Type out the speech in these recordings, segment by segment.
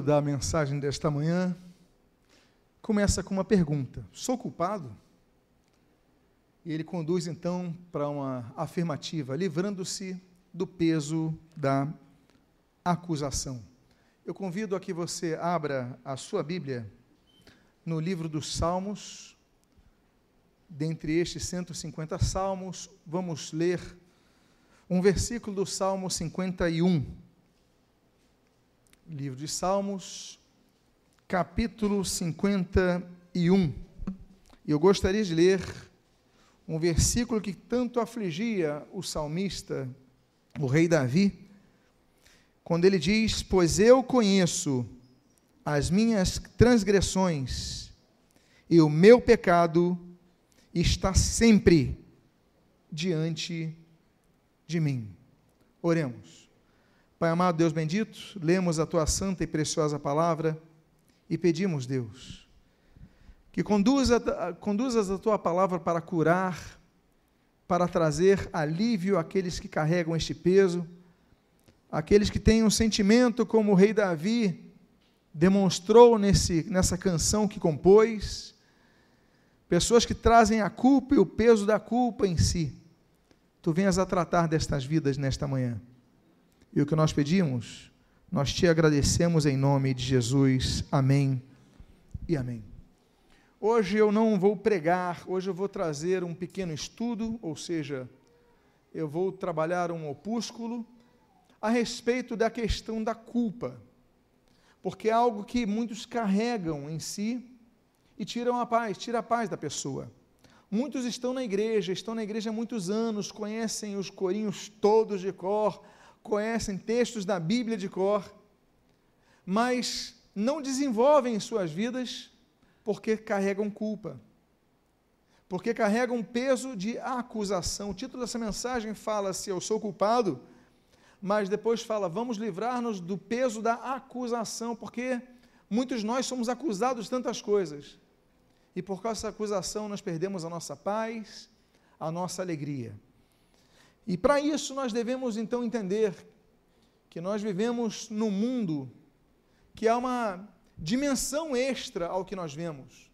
da mensagem desta manhã começa com uma pergunta: Sou culpado? E ele conduz então para uma afirmativa, livrando-se do peso da acusação. Eu convido a que você abra a sua Bíblia no livro dos Salmos. Dentre estes 150 salmos, vamos ler um versículo do Salmo 51 livro de Salmos, capítulo 51. E eu gostaria de ler um versículo que tanto afligia o salmista, o rei Davi, quando ele diz: Pois eu conheço as minhas transgressões, e o meu pecado está sempre diante de mim. Oremos. Pai amado, Deus bendito, lemos a tua santa e preciosa palavra e pedimos, Deus, que conduza, conduzas a tua palavra para curar, para trazer alívio àqueles que carregam este peso, aqueles que têm um sentimento como o rei Davi demonstrou nesse, nessa canção que compôs, pessoas que trazem a culpa e o peso da culpa em si. Tu venhas a tratar destas vidas nesta manhã. E o que nós pedimos, nós te agradecemos em nome de Jesus. Amém e amém. Hoje eu não vou pregar, hoje eu vou trazer um pequeno estudo, ou seja, eu vou trabalhar um opúsculo a respeito da questão da culpa, porque é algo que muitos carregam em si e tiram a paz, tira a paz da pessoa. Muitos estão na igreja, estão na igreja há muitos anos, conhecem os corinhos todos de cor, conhecem textos da Bíblia de cor, mas não desenvolvem em suas vidas porque carregam culpa, porque carregam peso de acusação. O título dessa mensagem fala se eu sou culpado, mas depois fala vamos livrar-nos do peso da acusação, porque muitos nós somos acusados de tantas coisas. E por causa dessa acusação nós perdemos a nossa paz, a nossa alegria. E para isso nós devemos então entender que nós vivemos num mundo que há uma dimensão extra ao que nós vemos.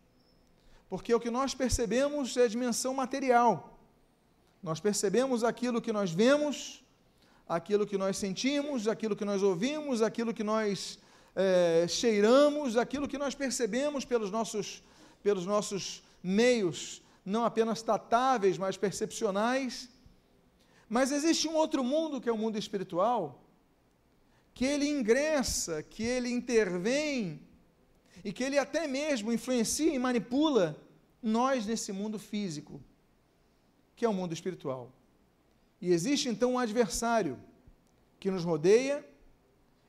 Porque o que nós percebemos é a dimensão material. Nós percebemos aquilo que nós vemos, aquilo que nós sentimos, aquilo que nós ouvimos, aquilo que nós é, cheiramos, aquilo que nós percebemos pelos nossos, pelos nossos meios, não apenas tatáveis, mas percepcionais. Mas existe um outro mundo que é o mundo espiritual, que ele ingressa, que ele intervém e que ele até mesmo influencia e manipula nós nesse mundo físico, que é o mundo espiritual. E existe então um adversário que nos rodeia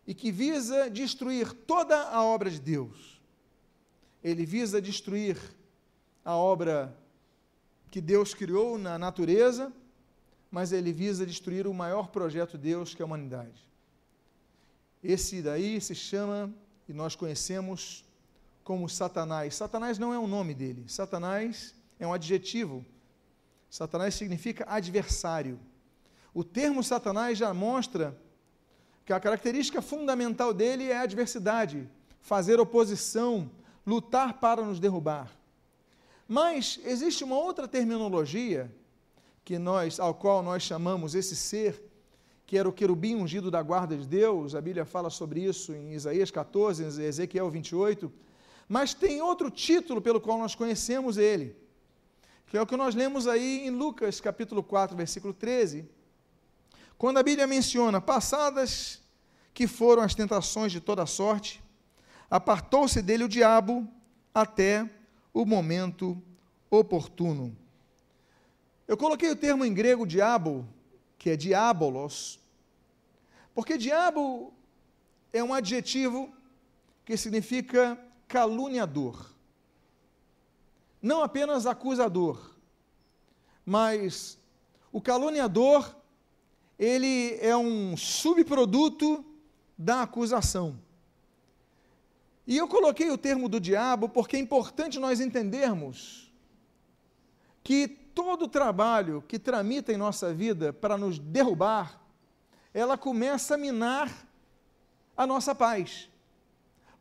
e que visa destruir toda a obra de Deus. Ele visa destruir a obra que Deus criou na natureza mas ele visa destruir o maior projeto de Deus, que é a humanidade. Esse daí se chama, e nós conhecemos como Satanás. Satanás não é o nome dele, Satanás é um adjetivo. Satanás significa adversário. O termo Satanás já mostra que a característica fundamental dele é a adversidade, fazer oposição, lutar para nos derrubar. Mas existe uma outra terminologia que nós, ao qual nós chamamos esse ser, que era o querubim ungido da guarda de Deus, a Bíblia fala sobre isso em Isaías 14, em Ezequiel 28, mas tem outro título pelo qual nós conhecemos ele, que é o que nós lemos aí em Lucas capítulo 4, versículo 13, quando a Bíblia menciona, passadas que foram as tentações de toda sorte, apartou-se dele o diabo até o momento oportuno. Eu coloquei o termo em grego diabo, que é diabolos, porque diabo é um adjetivo que significa caluniador. Não apenas acusador, mas o caluniador, ele é um subproduto da acusação. E eu coloquei o termo do diabo porque é importante nós entendermos que todo trabalho que tramita em nossa vida para nos derrubar, ela começa a minar a nossa paz.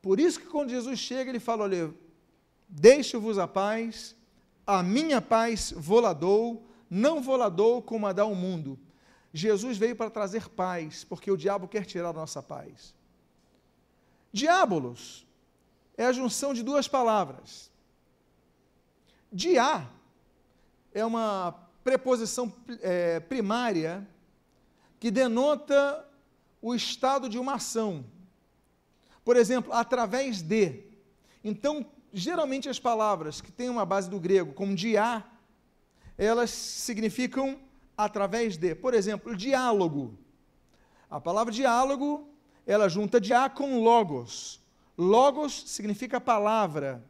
Por isso que quando Jesus chega, ele fala: olha, deixo-vos a paz, a minha paz vou lá dou, não vou lá dou como a dá o mundo. Jesus veio para trazer paz, porque o diabo quer tirar a nossa paz. Diabolos é a junção de duas palavras. Dia é uma preposição é, primária que denota o estado de uma ação. Por exemplo, através de. Então, geralmente as palavras que têm uma base do grego, como dia, elas significam através de. Por exemplo, diálogo. A palavra diálogo, ela junta dia com logos. Logos significa palavra.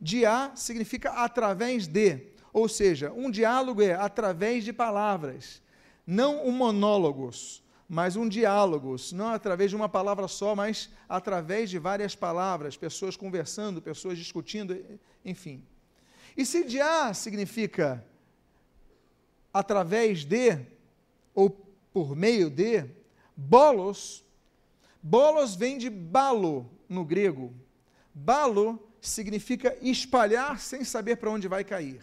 Dia significa através de. Ou seja, um diálogo é através de palavras, não um monólogos mas um diálogo, não através de uma palavra só, mas através de várias palavras, pessoas conversando, pessoas discutindo, enfim. E se diá significa através de, ou por meio de, bolos, bolos vem de balo no grego. Balo significa espalhar sem saber para onde vai cair.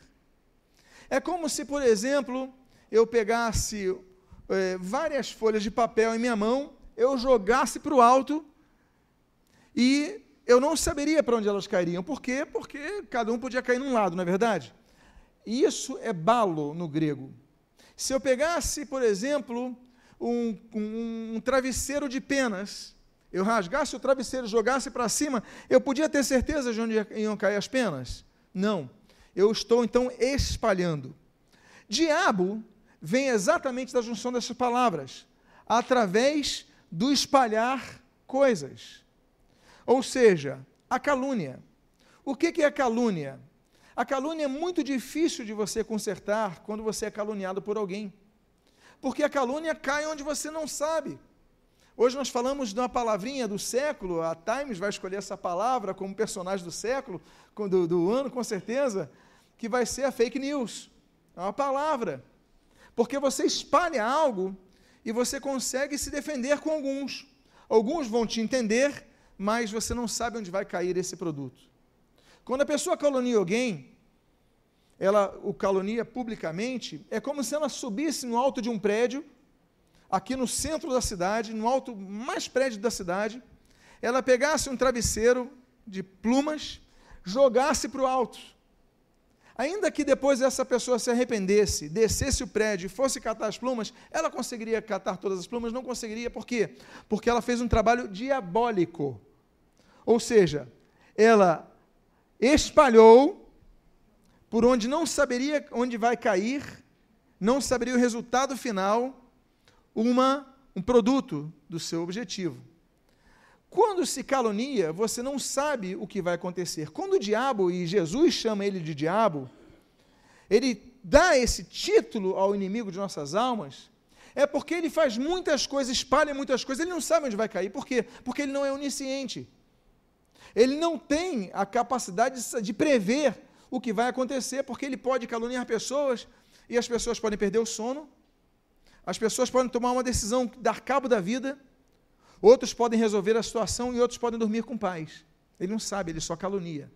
É como se, por exemplo, eu pegasse é, várias folhas de papel em minha mão, eu jogasse para o alto e eu não saberia para onde elas cairiam. Por quê? Porque cada um podia cair num lado, não é verdade? Isso é balo no grego. Se eu pegasse, por exemplo, um, um, um travesseiro de penas, eu rasgasse o travesseiro e jogasse para cima, eu podia ter certeza de onde iam cair as penas? Não. Eu estou então espalhando. Diabo vem exatamente da junção dessas palavras, através do espalhar coisas. Ou seja, a calúnia. O que é calúnia? A calúnia é muito difícil de você consertar quando você é caluniado por alguém. Porque a calúnia cai onde você não sabe. Hoje nós falamos de uma palavrinha do século, a Times vai escolher essa palavra como personagem do século, do, do ano com certeza, que vai ser a fake news. É uma palavra porque você espalha algo e você consegue se defender com alguns. Alguns vão te entender, mas você não sabe onde vai cair esse produto. Quando a pessoa calunia alguém, ela o calunia publicamente, é como se ela subisse no alto de um prédio, aqui no centro da cidade, no alto mais prédio da cidade, ela pegasse um travesseiro de plumas, jogasse para o alto Ainda que depois essa pessoa se arrependesse, descesse o prédio e fosse catar as plumas, ela conseguiria catar todas as plumas? Não conseguiria, por quê? Porque ela fez um trabalho diabólico. Ou seja, ela espalhou por onde não saberia onde vai cair, não saberia o resultado final, uma, um produto do seu objetivo. Quando se calunia, você não sabe o que vai acontecer. Quando o diabo, e Jesus chama ele de diabo, ele dá esse título ao inimigo de nossas almas, é porque ele faz muitas coisas, espalha muitas coisas, ele não sabe onde vai cair. Por quê? Porque ele não é onisciente. Ele não tem a capacidade de prever o que vai acontecer, porque ele pode caluniar pessoas e as pessoas podem perder o sono, as pessoas podem tomar uma decisão, dar cabo da vida, Outros podem resolver a situação e outros podem dormir com paz. Ele não sabe, ele só calunia.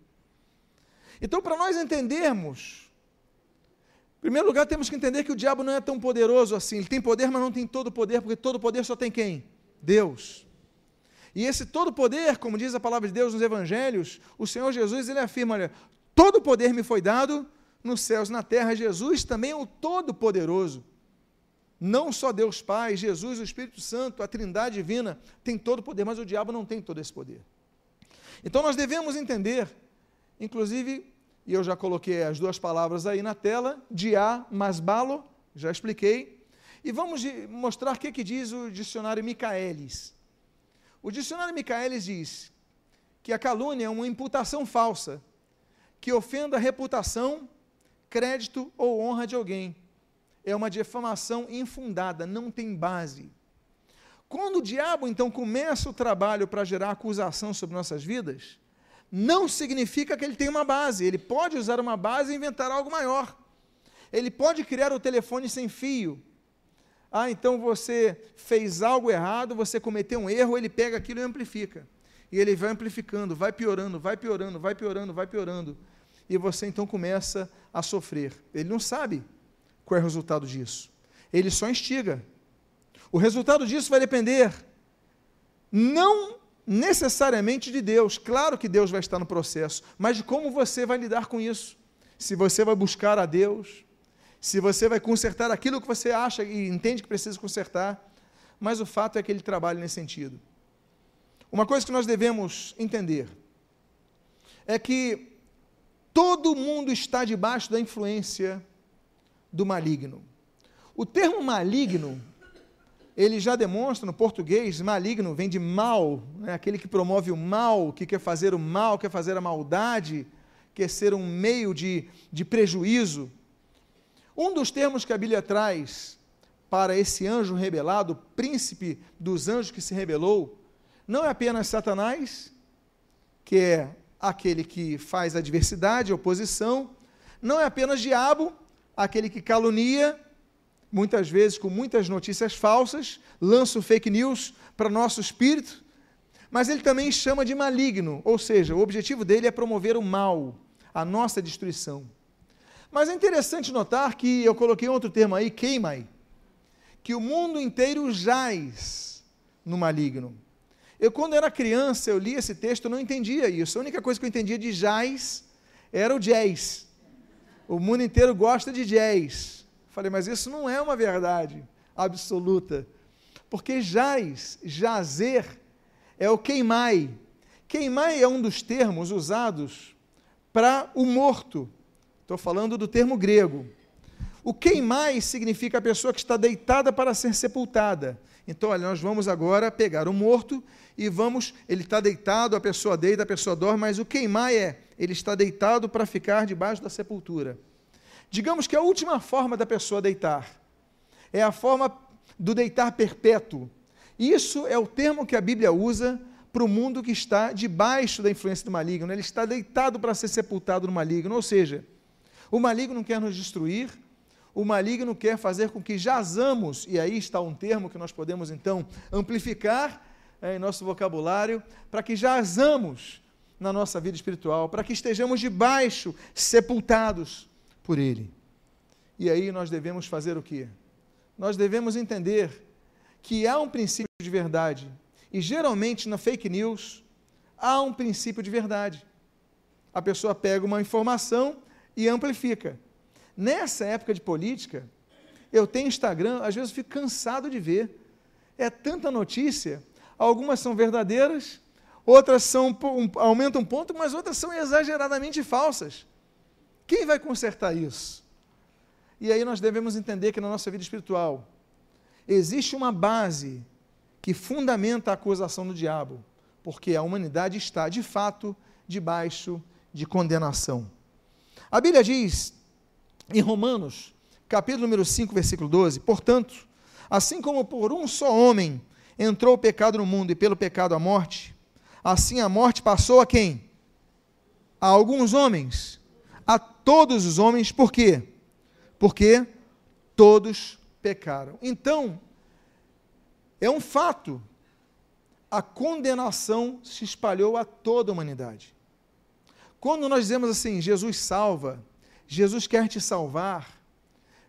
Então, para nós entendermos, em primeiro lugar, temos que entender que o diabo não é tão poderoso assim. Ele tem poder, mas não tem todo o poder, porque todo poder só tem quem? Deus. E esse todo poder, como diz a palavra de Deus nos evangelhos, o Senhor Jesus, ele afirma, olha, todo poder me foi dado nos céus na terra. Jesus também é o todo poderoso. Não só Deus Pai, Jesus, o Espírito Santo, a Trindade divina tem todo o poder, mas o diabo não tem todo esse poder. Então nós devemos entender, inclusive, e eu já coloquei as duas palavras aí na tela, dia, masbalo, já expliquei, e vamos mostrar o que, que diz o dicionário Micaelis. O dicionário Micaelis diz que a calúnia é uma imputação falsa que ofenda a reputação, crédito ou honra de alguém é uma difamação infundada, não tem base. Quando o diabo então começa o trabalho para gerar acusação sobre nossas vidas, não significa que ele tem uma base. Ele pode usar uma base e inventar algo maior. Ele pode criar o telefone sem fio. Ah, então você fez algo errado, você cometeu um erro, ele pega aquilo e amplifica. E ele vai amplificando, vai piorando, vai piorando, vai piorando, vai piorando. E você então começa a sofrer. Ele não sabe qual é o resultado disso. Ele só instiga. O resultado disso vai depender não necessariamente de Deus. Claro que Deus vai estar no processo, mas de como você vai lidar com isso. Se você vai buscar a Deus, se você vai consertar aquilo que você acha e entende que precisa consertar, mas o fato é que ele trabalha nesse sentido. Uma coisa que nós devemos entender é que todo mundo está debaixo da influência do maligno. O termo maligno, ele já demonstra no português, maligno vem de mal, né? aquele que promove o mal, que quer fazer o mal, quer fazer a maldade, quer ser um meio de, de prejuízo. Um dos termos que a Bíblia traz para esse anjo rebelado, príncipe dos anjos que se rebelou, não é apenas Satanás, que é aquele que faz adversidade, oposição, não é apenas diabo, aquele que calunia, muitas vezes com muitas notícias falsas, lança o fake news para nosso espírito, mas ele também chama de maligno, ou seja, o objetivo dele é promover o mal, a nossa destruição. Mas é interessante notar que eu coloquei outro termo aí, queimai, que o mundo inteiro jaz no maligno. Eu, quando era criança, eu li esse texto, não entendia isso. A única coisa que eu entendia de jazz era o jazz. O mundo inteiro gosta de jazz. Falei, mas isso não é uma verdade absoluta. Porque jaz, jazer, é o queimai. Queimai é um dos termos usados para o morto. Estou falando do termo grego. O queimai significa a pessoa que está deitada para ser sepultada. Então, olha, nós vamos agora pegar o morto e vamos. Ele está deitado, a pessoa deita, a pessoa dorme, mas o queimai é, ele está deitado para ficar debaixo da sepultura. Digamos que a última forma da pessoa deitar é a forma do deitar perpétuo. Isso é o termo que a Bíblia usa para o mundo que está debaixo da influência do maligno. Ele está deitado para ser sepultado no maligno. Ou seja, o maligno quer nos destruir, o maligno quer fazer com que jazamos, e aí está um termo que nós podemos então amplificar é, em nosso vocabulário, para que jazamos na nossa vida espiritual, para que estejamos debaixo, sepultados por Ele. E aí nós devemos fazer o quê? Nós devemos entender que há um princípio de verdade, e geralmente na fake news há um princípio de verdade. A pessoa pega uma informação e amplifica. Nessa época de política, eu tenho Instagram, às vezes eu fico cansado de ver. É tanta notícia, algumas são verdadeiras, outras são um, aumentam um ponto, mas outras são exageradamente falsas. Quem vai consertar isso? E aí nós devemos entender que na nossa vida espiritual existe uma base que fundamenta a acusação do diabo, porque a humanidade está, de fato, debaixo de condenação. A Bíblia diz em Romanos, capítulo número 5, versículo 12: Portanto, assim como por um só homem entrou o pecado no mundo e pelo pecado a morte, assim a morte passou a quem? A alguns homens, a todos os homens, por quê? Porque todos pecaram. Então, é um fato, a condenação se espalhou a toda a humanidade. Quando nós dizemos assim, Jesus salva, Jesus quer te salvar,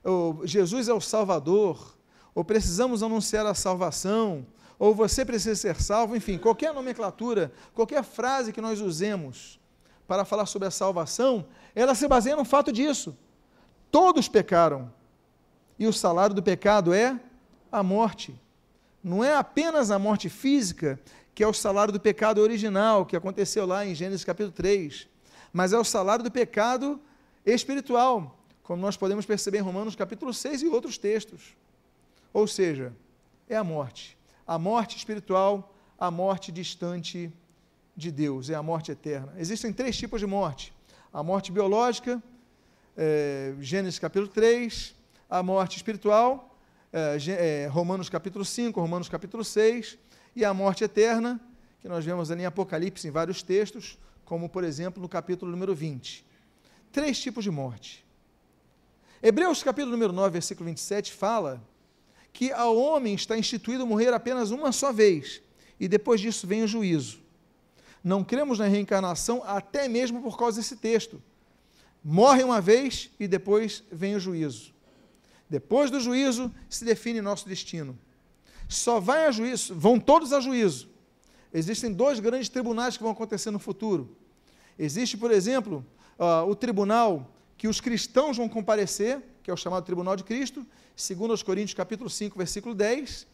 ou Jesus é o Salvador, ou precisamos anunciar a salvação, ou você precisa ser salvo, enfim, qualquer nomenclatura, qualquer frase que nós usemos para falar sobre a salvação, ela se baseia no fato disso. Todos pecaram, e o salário do pecado é a morte. Não é apenas a morte física, que é o salário do pecado original, que aconteceu lá em Gênesis capítulo 3, mas é o salário do pecado espiritual, como nós podemos perceber em Romanos capítulo 6 e outros textos. Ou seja, é a morte. A morte espiritual, a morte distante de Deus, é a morte eterna. Existem três tipos de morte: a morte biológica, é, Gênesis capítulo 3, a morte espiritual, é, é, Romanos capítulo 5, Romanos capítulo 6, e a morte eterna, que nós vemos ali em Apocalipse em vários textos, como por exemplo no capítulo número 20 três tipos de morte. Hebreus capítulo número 9, versículo 27 fala que ao homem está instituído morrer apenas uma só vez, e depois disso vem o juízo. Não cremos na reencarnação até mesmo por causa desse texto. Morre uma vez e depois vem o juízo. Depois do juízo se define nosso destino. Só vai a juízo, vão todos a juízo. Existem dois grandes tribunais que vão acontecer no futuro. Existe, por exemplo, uh, o tribunal que os cristãos vão comparecer, que é o chamado Tribunal de Cristo, segundo os Coríntios capítulo 5, versículo 10,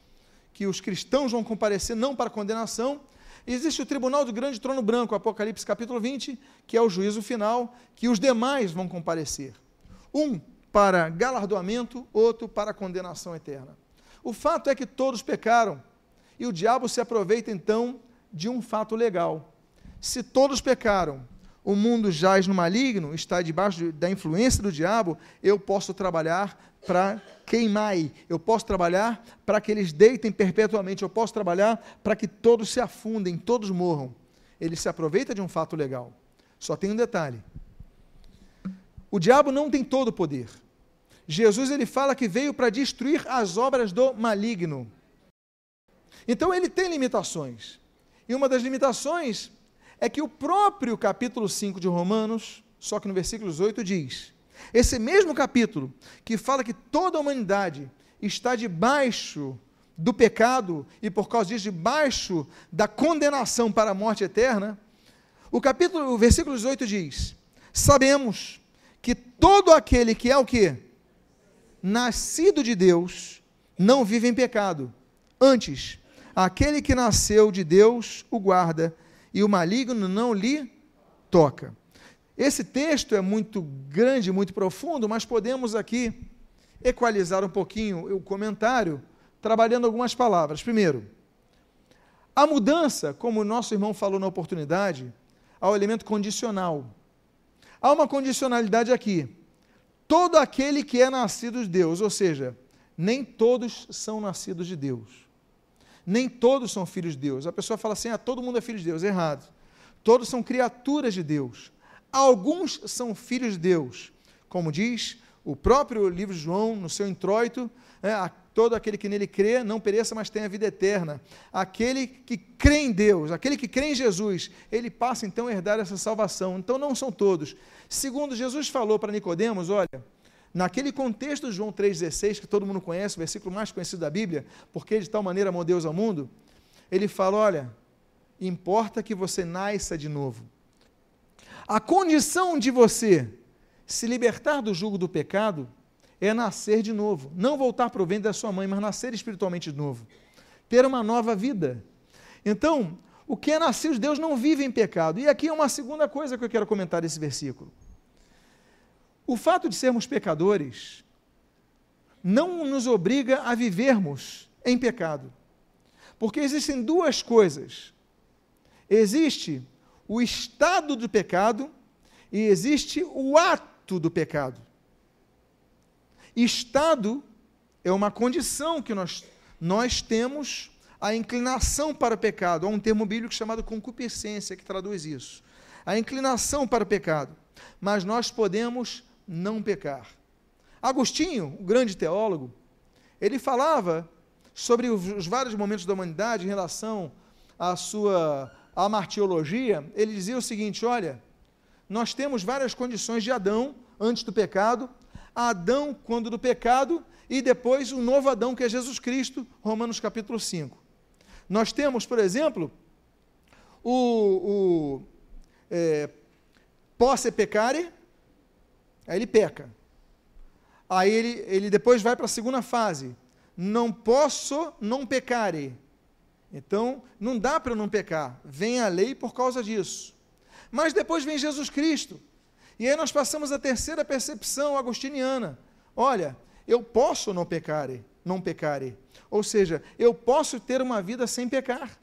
que os cristãos vão comparecer não para condenação, Existe o tribunal do grande trono branco, Apocalipse capítulo 20, que é o juízo final, que os demais vão comparecer. Um para galardoamento, outro para condenação eterna. O fato é que todos pecaram, e o diabo se aproveita então de um fato legal. Se todos pecaram, o mundo jaz no maligno, está debaixo da influência do diabo, eu posso trabalhar para queimar, eu posso trabalhar para que eles deitem perpetuamente, eu posso trabalhar para que todos se afundem, todos morram. Ele se aproveita de um fato legal. Só tem um detalhe. O diabo não tem todo o poder. Jesus ele fala que veio para destruir as obras do maligno. Então ele tem limitações. E uma das limitações é que o próprio capítulo 5 de Romanos, só que no versículo 8 diz: esse mesmo capítulo que fala que toda a humanidade está debaixo do pecado e por causa disso debaixo da condenação para a morte eterna, o capítulo, o versículo 18 diz: Sabemos que todo aquele que é o que nascido de Deus não vive em pecado. Antes, aquele que nasceu de Deus o guarda e o maligno não lhe toca. Esse texto é muito grande, muito profundo, mas podemos aqui equalizar um pouquinho o comentário, trabalhando algumas palavras. Primeiro, a mudança, como o nosso irmão falou na oportunidade, ao elemento condicional. Há uma condicionalidade aqui. Todo aquele que é nascido de Deus, ou seja, nem todos são nascidos de Deus. Nem todos são filhos de Deus. A pessoa fala assim: ah, todo mundo é filho de Deus. Errado. Todos são criaturas de Deus. Alguns são filhos de Deus. Como diz o próprio livro de João, no seu introito, é, todo aquele que nele crê não pereça, mas tenha vida eterna. Aquele que crê em Deus, aquele que crê em Jesus, ele passa então a herdar essa salvação. Então não são todos. Segundo Jesus falou para Nicodemos, olha, Naquele contexto de João 3,16, que todo mundo conhece, o versículo mais conhecido da Bíblia, porque de tal maneira amou Deus ao mundo, ele fala: olha, importa que você nasça de novo. A condição de você se libertar do jugo do pecado é nascer de novo. Não voltar para o ventre da sua mãe, mas nascer espiritualmente de novo. Ter uma nova vida. Então, o que é nascido de Deus não vive em pecado. E aqui é uma segunda coisa que eu quero comentar desse versículo. O fato de sermos pecadores não nos obriga a vivermos em pecado. Porque existem duas coisas. Existe o estado do pecado e existe o ato do pecado. Estado é uma condição que nós, nós temos a inclinação para o pecado. Há um termo bíblico chamado concupiscência que traduz isso. A inclinação para o pecado. Mas nós podemos não pecar. Agostinho, o grande teólogo, ele falava sobre os vários momentos da humanidade em relação à sua amartiologia. Ele dizia o seguinte: olha, nós temos várias condições de Adão antes do pecado, Adão quando do pecado e depois o novo Adão que é Jesus Cristo, Romanos capítulo 5. Nós temos, por exemplo, o, o é, posse pecare, Aí ele peca. Aí ele, ele depois vai para a segunda fase. Não posso não pecare. Então, não dá para não pecar. Vem a lei por causa disso. Mas depois vem Jesus Cristo. E aí nós passamos a terceira percepção agostiniana. Olha, eu posso não pecar, não pecare. Ou seja, eu posso ter uma vida sem pecar.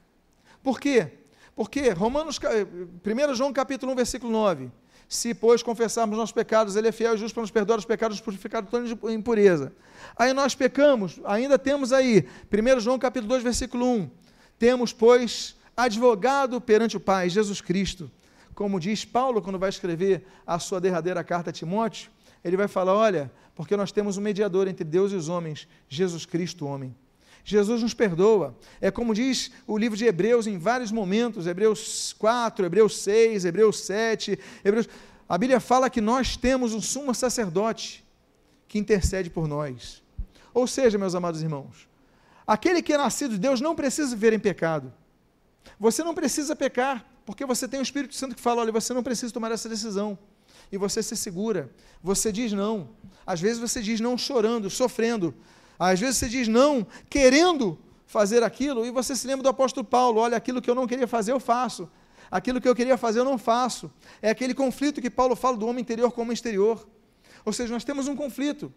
Por quê? Porque Romanos, 1 João capítulo 1, versículo 9. Se, pois, confessarmos nossos pecados, Ele é fiel e justo para nos perdoar os pecados purificados de toda impureza. Aí nós pecamos, ainda temos aí, 1 João capítulo 2, versículo 1. Temos, pois, advogado perante o Pai, Jesus Cristo. Como diz Paulo quando vai escrever a sua derradeira carta a Timóteo, ele vai falar: olha, porque nós temos um mediador entre Deus e os homens, Jesus Cristo, homem. Jesus nos perdoa. É como diz o livro de Hebreus em vários momentos, Hebreus 4, Hebreus 6, Hebreus 7, Hebreus... A Bíblia fala que nós temos um sumo sacerdote que intercede por nós. Ou seja, meus amados irmãos, aquele que é nascido de Deus não precisa viver em pecado. Você não precisa pecar, porque você tem o Espírito Santo que fala: olha, você não precisa tomar essa decisão. E você se segura. Você diz não. Às vezes você diz não chorando, sofrendo. Às vezes você diz não querendo fazer aquilo. E você se lembra do apóstolo Paulo: olha, aquilo que eu não queria fazer, eu faço. Aquilo que eu queria fazer, eu não faço. É aquele conflito que Paulo fala do homem interior com o homem exterior. Ou seja, nós temos um conflito.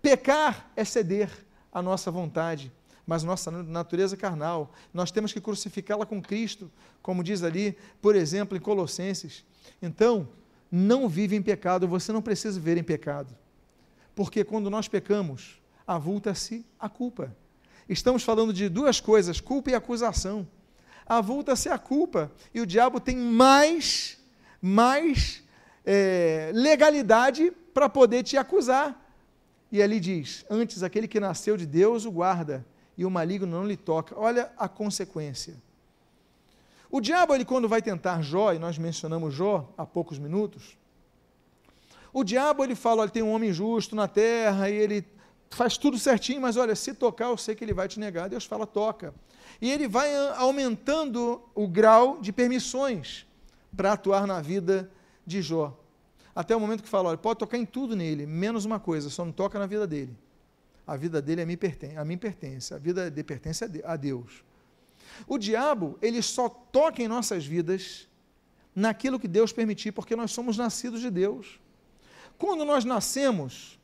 Pecar é ceder à nossa vontade mas nossa natureza carnal. Nós temos que crucificá-la com Cristo, como diz ali, por exemplo, em Colossenses. Então, não vive em pecado, você não precisa viver em pecado. Porque quando nós pecamos, avulta-se a culpa. Estamos falando de duas coisas, culpa e acusação. Avulta-se a culpa e o diabo tem mais, mais é, legalidade para poder te acusar. E ali diz: Antes aquele que nasceu de Deus o guarda, e o maligno não lhe toca. Olha a consequência. O diabo, ele quando vai tentar Jó, e nós mencionamos Jó há poucos minutos, o diabo ele fala, olha, tem um homem justo na terra, e ele faz tudo certinho, mas olha, se tocar, eu sei que ele vai te negar. Deus fala, toca. E ele vai aumentando o grau de permissões para atuar na vida de Jó. Até o momento que fala, olha, pode tocar em tudo nele, menos uma coisa, só não toca na vida dele a vida dele a mim pertence, a mim pertence, a vida dele pertence a Deus. O diabo, ele só toca em nossas vidas naquilo que Deus permitir, porque nós somos nascidos de Deus. Quando nós nascemos,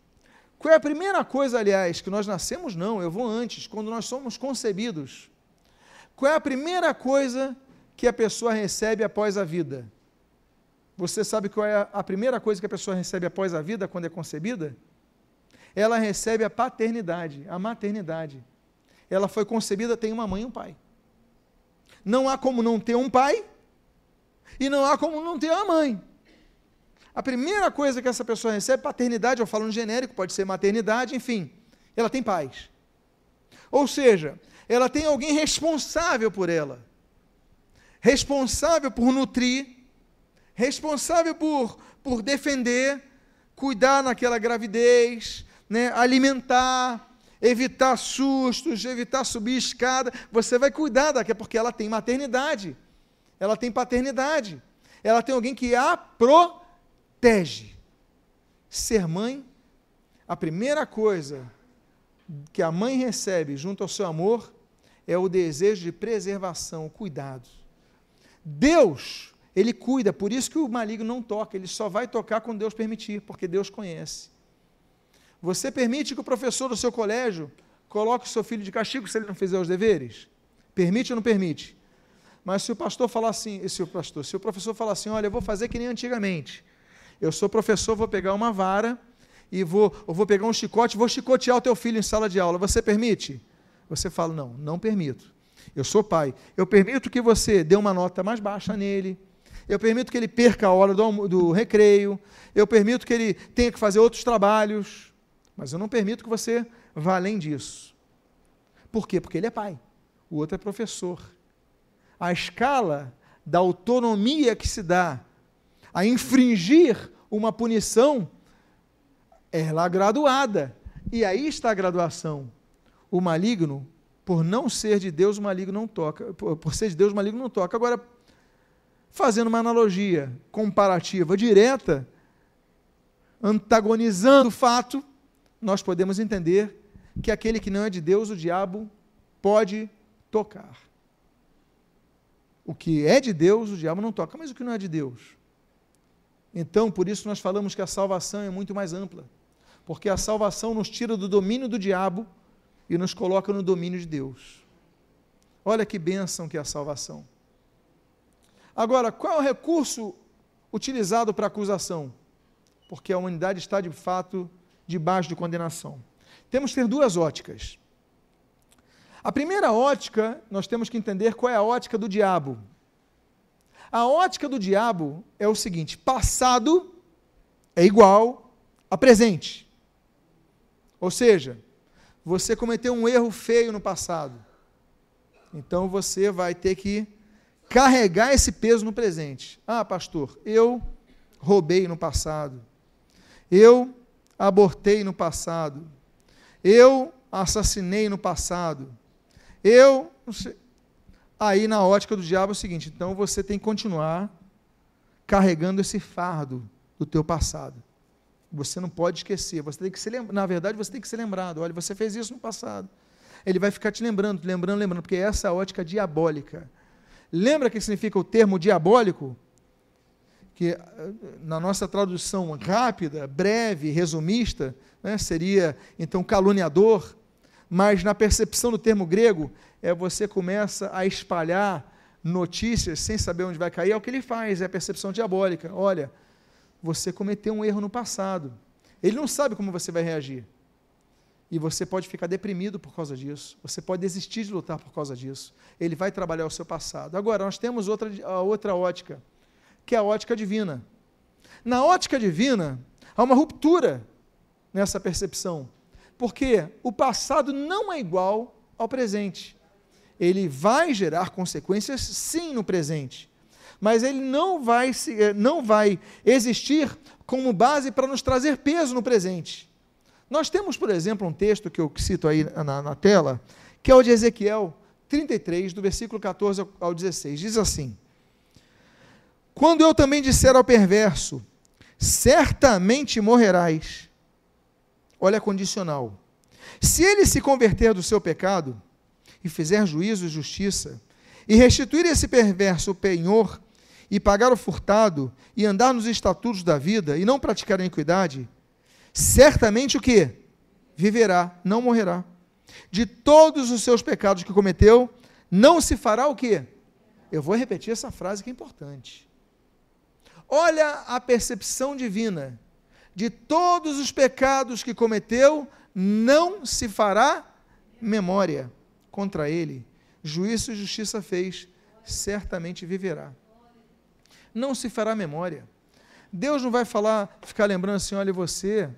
qual é a primeira coisa, aliás, que nós nascemos? Não, eu vou antes, quando nós somos concebidos. Qual é a primeira coisa que a pessoa recebe após a vida? Você sabe qual é a primeira coisa que a pessoa recebe após a vida, quando é concebida? ela recebe a paternidade, a maternidade. Ela foi concebida, tem uma mãe e um pai. Não há como não ter um pai e não há como não ter uma mãe. A primeira coisa que essa pessoa recebe paternidade, eu falo no genérico, pode ser maternidade, enfim, ela tem pais. Ou seja, ela tem alguém responsável por ela, responsável por nutrir, responsável por, por defender, cuidar naquela gravidez, né, alimentar, evitar sustos, evitar subir escada. Você vai cuidar daqui, porque ela tem maternidade, ela tem paternidade, ela tem alguém que a protege. Ser mãe, a primeira coisa que a mãe recebe junto ao seu amor é o desejo de preservação, cuidado. Deus, ele cuida, por isso que o maligno não toca, ele só vai tocar quando Deus permitir, porque Deus conhece. Você permite que o professor do seu colégio coloque o seu filho de castigo se ele não fizer os deveres? Permite ou não permite? Mas se o pastor falar assim, se o pastor, se o professor falar assim, olha, eu vou fazer que nem antigamente. Eu sou professor, vou pegar uma vara e vou, vou pegar um chicote, vou chicotear o teu filho em sala de aula. Você permite? Você fala, não, não permito. Eu sou pai. Eu permito que você dê uma nota mais baixa nele. Eu permito que ele perca a hora do, do recreio. Eu permito que ele tenha que fazer outros trabalhos. Mas eu não permito que você vá além disso. Por quê? Porque ele é pai, o outro é professor. A escala da autonomia que se dá a infringir uma punição é lá graduada. E aí está a graduação. O maligno, por não ser de Deus, o maligno não toca. Por, por ser de Deus, o maligno não toca. Agora, fazendo uma analogia comparativa direta, antagonizando o fato, nós podemos entender que aquele que não é de Deus, o diabo pode tocar. O que é de Deus, o diabo não toca, mas o que não é de Deus? Então, por isso nós falamos que a salvação é muito mais ampla, porque a salvação nos tira do domínio do diabo e nos coloca no domínio de Deus. Olha que bênção que é a salvação. Agora, qual é o recurso utilizado para acusação? Porque a humanidade está de fato debaixo de condenação. Temos que ter duas óticas. A primeira ótica, nós temos que entender qual é a ótica do diabo. A ótica do diabo é o seguinte: passado é igual a presente. Ou seja, você cometeu um erro feio no passado. Então você vai ter que carregar esse peso no presente. Ah, pastor, eu roubei no passado. Eu abortei no passado. Eu assassinei no passado. Eu. Aí, na ótica do diabo, é o seguinte: então você tem que continuar carregando esse fardo do teu passado. Você não pode esquecer, você tem que se lembrar, na verdade você tem que ser lembrado, olha, você fez isso no passado. Ele vai ficar te lembrando, lembrando, lembrando, porque essa é a ótica diabólica. Lembra o que significa o termo diabólico? Que eh, na nossa tradução rápida, breve, resumista, né, seria então caluniador, mas na percepção do termo grego, é você começa a espalhar notícias sem saber onde vai cair, é o que ele faz, é a percepção diabólica. Olha, você cometeu um erro no passado. Ele não sabe como você vai reagir. E você pode ficar deprimido por causa disso. Você pode desistir de lutar por causa disso. Ele vai trabalhar o seu passado. Agora, nós temos outra, a outra ótica, que é a ótica divina. Na ótica divina, há uma ruptura nessa percepção. Porque o passado não é igual ao presente. Ele vai gerar consequências, sim, no presente mas ele não vai, eh, não vai existir como base para nos trazer peso no presente. Nós temos, por exemplo, um texto que eu cito aí na, na tela, que é o de Ezequiel 33, do versículo 14 ao 16. Diz assim: Quando eu também disser ao perverso, certamente morrerás. Olha a condicional. Se ele se converter do seu pecado e fizer juízo e justiça, e restituir esse perverso penhor e pagar o furtado e andar nos estatutos da vida e não praticar a iniquidade, certamente o que? Viverá, não morrerá. De todos os seus pecados que cometeu, não se fará o que? Eu vou repetir essa frase que é importante. Olha a percepção divina. De todos os pecados que cometeu, não se fará memória contra ele. Juízo e justiça fez, certamente viverá não se fará memória. Deus não vai falar, ficar lembrando assim, olha você,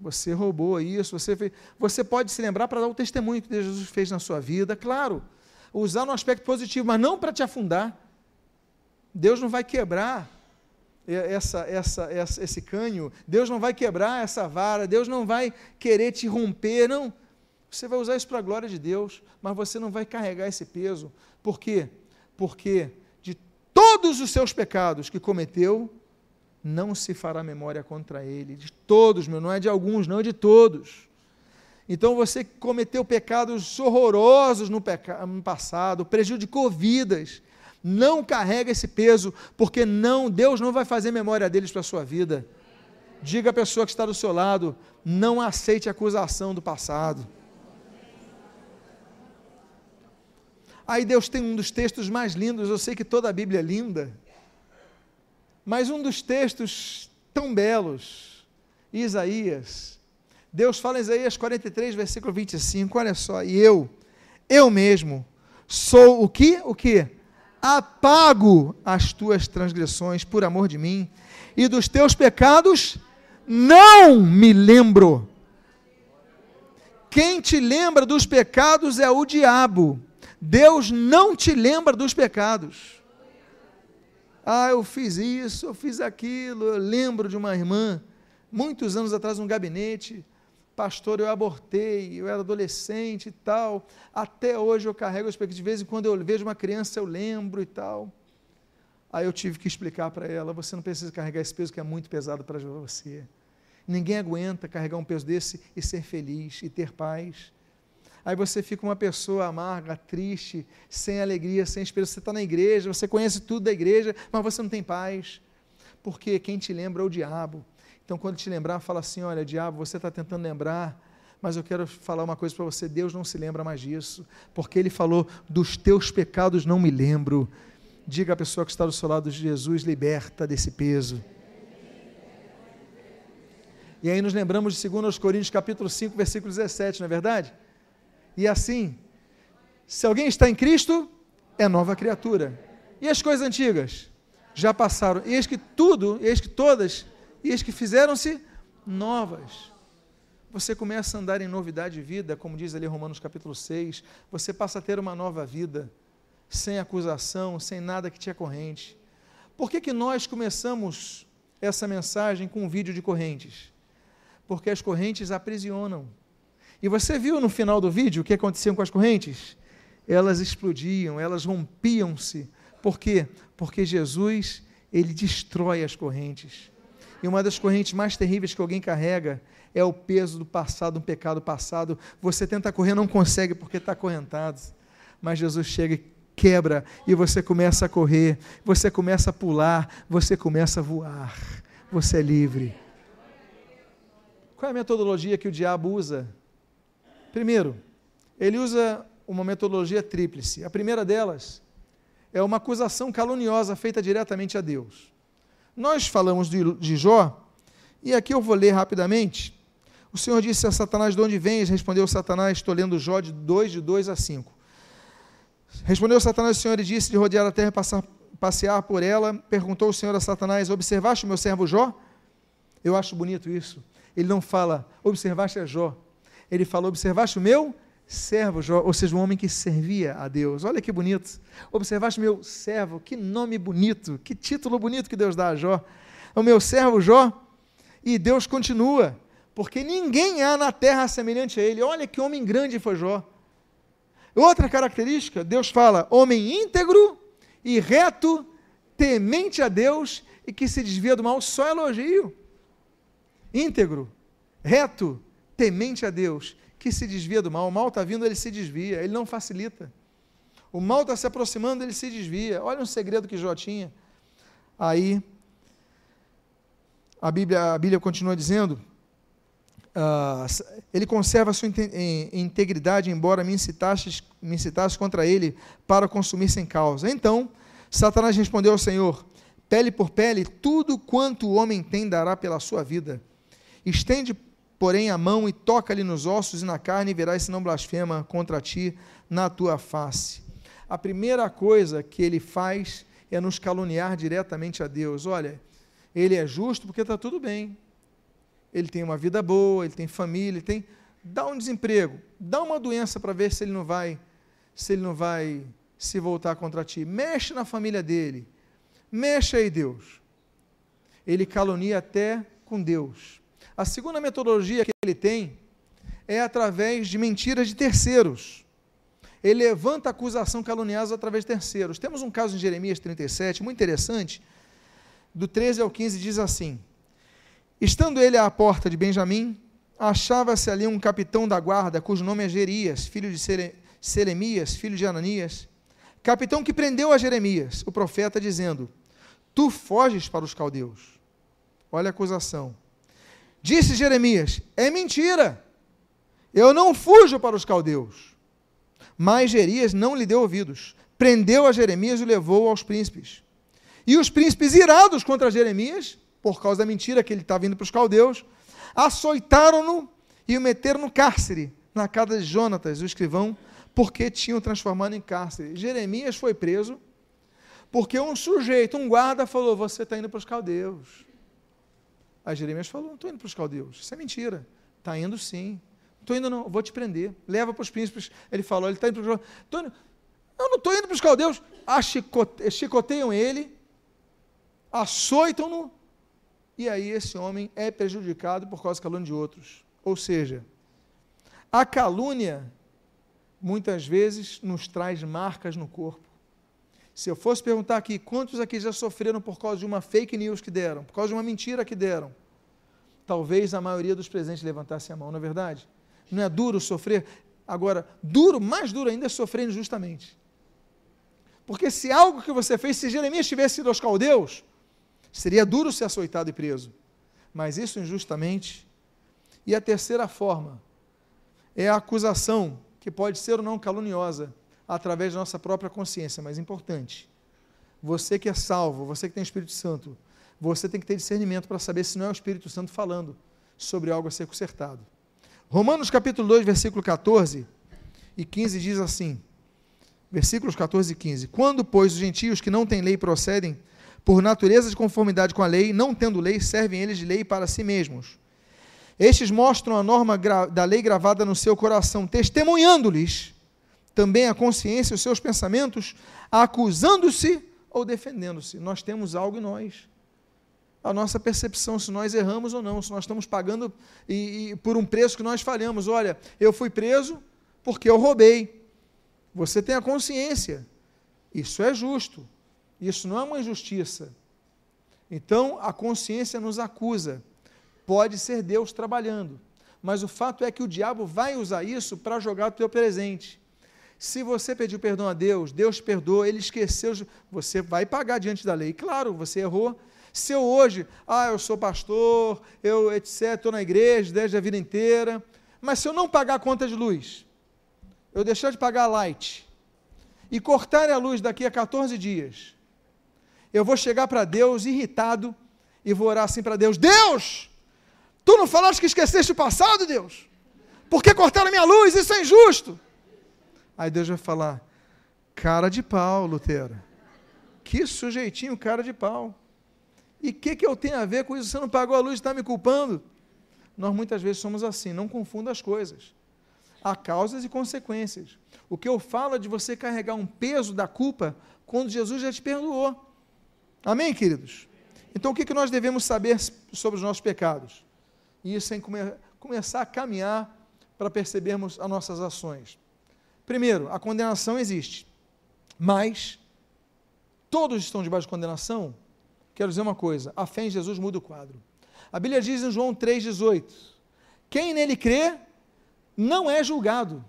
você roubou isso, você fez. Você pode se lembrar para dar o testemunho que Jesus fez na sua vida, claro. Usar no aspecto positivo, mas não para te afundar. Deus não vai quebrar essa, essa, essa, esse canho, Deus não vai quebrar essa vara, Deus não vai querer te romper, não. Você vai usar isso para a glória de Deus, mas você não vai carregar esse peso. Por quê? Porque todos os seus pecados que cometeu, não se fará memória contra ele. De todos, meu, não é de alguns, não é de todos. Então você cometeu pecados horrorosos no, peca no passado, prejudicou vidas. Não carrega esse peso, porque não, Deus não vai fazer memória deles para a sua vida. Diga à pessoa que está do seu lado, não aceite a acusação do passado. Aí Deus tem um dos textos mais lindos, eu sei que toda a Bíblia é linda, mas um dos textos tão belos, Isaías. Deus fala em Isaías 43, versículo 25, olha só, e eu, eu mesmo, sou o que? O que? Apago as tuas transgressões por amor de mim, e dos teus pecados não me lembro. Quem te lembra dos pecados é o diabo Deus não te lembra dos pecados. Ah, eu fiz isso, eu fiz aquilo. Eu lembro de uma irmã, muitos anos atrás, num gabinete. Pastor, eu abortei, eu era adolescente e tal. Até hoje eu carrego os pecados. De vez em quando eu vejo uma criança, eu lembro e tal. Aí eu tive que explicar para ela: você não precisa carregar esse peso que é muito pesado para você. Ninguém aguenta carregar um peso desse e ser feliz e ter paz. Aí você fica uma pessoa amarga, triste, sem alegria, sem esperança. Você está na igreja, você conhece tudo da igreja, mas você não tem paz. Porque quem te lembra é o diabo. Então, quando te lembrar, fala assim: olha, diabo, você está tentando lembrar, mas eu quero falar uma coisa para você: Deus não se lembra mais disso, porque Ele falou: dos teus pecados não me lembro. Diga à pessoa que está do seu lado: Jesus liberta desse peso. E aí nos lembramos de 2 Coríntios capítulo 5, versículo 17, não é verdade? E assim, se alguém está em Cristo, é nova criatura. E as coisas antigas já passaram. Eis que tudo, eis que todas, eis que fizeram-se novas. você começa a andar em novidade de vida, como diz ali Romanos capítulo 6, você passa a ter uma nova vida, sem acusação, sem nada que te acorrente. Por que, que nós começamos essa mensagem com um vídeo de correntes? Porque as correntes aprisionam. E você viu no final do vídeo o que aconteceu com as correntes? Elas explodiam, elas rompiam-se. Por quê? Porque Jesus, ele destrói as correntes. E uma das correntes mais terríveis que alguém carrega é o peso do passado, um pecado passado. Você tenta correr, não consegue porque está acorrentado. Mas Jesus chega e quebra, e você começa a correr, você começa a pular, você começa a voar. Você é livre. Qual é a metodologia que o diabo usa? Primeiro, ele usa uma metodologia tríplice. A primeira delas é uma acusação caluniosa feita diretamente a Deus. Nós falamos de, Jó, e aqui eu vou ler rapidamente. O Senhor disse a Satanás: De onde vens? Respondeu Satanás, estou lendo Jó de 2, de 2 a 5. Respondeu Satanás ao Senhor e disse: De rodear a terra e passar, passear por ela. Perguntou o Senhor a Satanás: Observaste o meu servo Jó? Eu acho bonito isso. Ele não fala, observaste a Jó. Ele fala, observaste o meu servo ou seja, um homem que servia a Deus. Olha que bonito. Observaste meu servo, que nome bonito, que título bonito que Deus dá a Jó. O meu servo Jó. E Deus continua, porque ninguém há na terra semelhante a ele. Olha que homem grande foi Jó. Outra característica, Deus fala: homem íntegro e reto, temente a Deus e que se desvia do mal, só elogio. Íntegro, reto, temente a Deus, que se desvia do mal. O mal está vindo, ele se desvia, ele não facilita. O mal está se aproximando, ele se desvia. Olha um segredo que Jó tinha. Aí, a Bíblia, a Bíblia continua dizendo: uh, ele conserva a sua integridade, embora me incitasse, me contra ele para consumir sem causa. Então, Satanás respondeu ao Senhor: Pele por pele, tudo quanto o homem tem dará pela sua vida. Estende, porém, a mão e toca-lhe nos ossos e na carne, e verás se não blasfema contra ti na tua face. A primeira coisa que ele faz é nos caluniar diretamente a Deus. Olha, ele é justo porque está tudo bem ele tem uma vida boa, ele tem família, ele tem. Dá um desemprego, dá uma doença para ver se ele não vai, se ele não vai se voltar contra ti. Mexe na família dele. Mexe aí, Deus. Ele calunia até com Deus. A segunda metodologia que ele tem é através de mentiras de terceiros. Ele levanta acusação caluniosa através de terceiros. Temos um caso em Jeremias 37, muito interessante. Do 13 ao 15 diz assim: Estando ele à porta de Benjamim, achava-se ali um capitão da guarda, cujo nome é Gerias, filho de Selemias, filho de Ananias, capitão que prendeu a Jeremias, o profeta, dizendo: Tu foges para os caldeus. Olha a acusação. Disse Jeremias: É mentira. Eu não fujo para os caldeus. Mas Gerias não lhe deu ouvidos. Prendeu a Jeremias e o levou aos príncipes. E os príncipes, irados contra Jeremias, por causa da mentira que ele estava indo para os caldeus, açoitaram-no e o meteram no cárcere, na casa de Jonatas, o escrivão, porque tinham transformado em cárcere. Jeremias foi preso porque um sujeito, um guarda, falou: Você está indo para os caldeus. Aí Jeremias falou: Não estou indo para os caldeus. Isso é mentira. Está indo sim. Estou indo, não, vou te prender. Leva para os príncipes. Ele falou: Ele está indo para os caldeus. Eu não estou indo para os caldeus. chicoteiam ele, açoitam-no e aí esse homem é prejudicado por causa da calúnia de outros. Ou seja, a calúnia muitas vezes nos traz marcas no corpo. Se eu fosse perguntar aqui, quantos aqui já sofreram por causa de uma fake news que deram, por causa de uma mentira que deram? Talvez a maioria dos presentes levantasse a mão, não é verdade? Não é duro sofrer? Agora, duro, mais duro ainda é sofrer injustamente. Porque se algo que você fez, se Jeremias tivesse ido aos caldeus, Seria duro ser açoitado e preso, mas isso injustamente. E a terceira forma é a acusação, que pode ser ou não caluniosa, através da nossa própria consciência, mas importante. Você que é salvo, você que tem o Espírito Santo, você tem que ter discernimento para saber se não é o Espírito Santo falando sobre algo a ser consertado. Romanos capítulo 2, versículo 14 e 15 diz assim: versículos 14 e 15: Quando, pois, os gentios que não têm lei procedem por natureza de conformidade com a lei, não tendo lei, servem eles de lei para si mesmos, Estes mostram a norma da lei gravada no seu coração, testemunhando-lhes também a consciência, os seus pensamentos, acusando-se ou defendendo-se. Nós temos algo em nós. A nossa percepção, se nós erramos ou não, se nós estamos pagando e, e, por um preço que nós falhamos. Olha, eu fui preso porque eu roubei. Você tem a consciência. Isso é justo. Isso não é uma injustiça. Então, a consciência nos acusa. Pode ser Deus trabalhando. Mas o fato é que o diabo vai usar isso para jogar o teu presente. Se você pediu perdão a Deus, Deus perdoa, ele esqueceu, você vai pagar diante da lei. Claro, você errou. Se eu hoje, ah, eu sou pastor, eu, etc., estou na igreja desde a vida inteira, mas se eu não pagar a conta de luz, eu deixar de pagar a light, e cortar a luz daqui a 14 dias, eu vou chegar para Deus irritado e vou orar assim para Deus: Deus, tu não falaste que esqueceste o passado, Deus? Por que cortaram a minha luz? Isso é injusto. Aí Deus vai falar: cara de pau, Lutero. Que sujeitinho, cara de pau. E o que, que eu tenho a ver com isso? Você não pagou a luz e está me culpando? Nós muitas vezes somos assim, não confunda as coisas. Há causas e consequências. O que eu falo é de você carregar um peso da culpa quando Jesus já te perdoou. Amém, queridos? Então, o que, que nós devemos saber sobre os nossos pecados? E isso é come começar a caminhar para percebermos as nossas ações. Primeiro, a condenação existe, mas todos estão debaixo de condenação? Quero dizer uma coisa: a fé em Jesus muda o quadro. A Bíblia diz em João 3,18: Quem nele crê, não é julgado.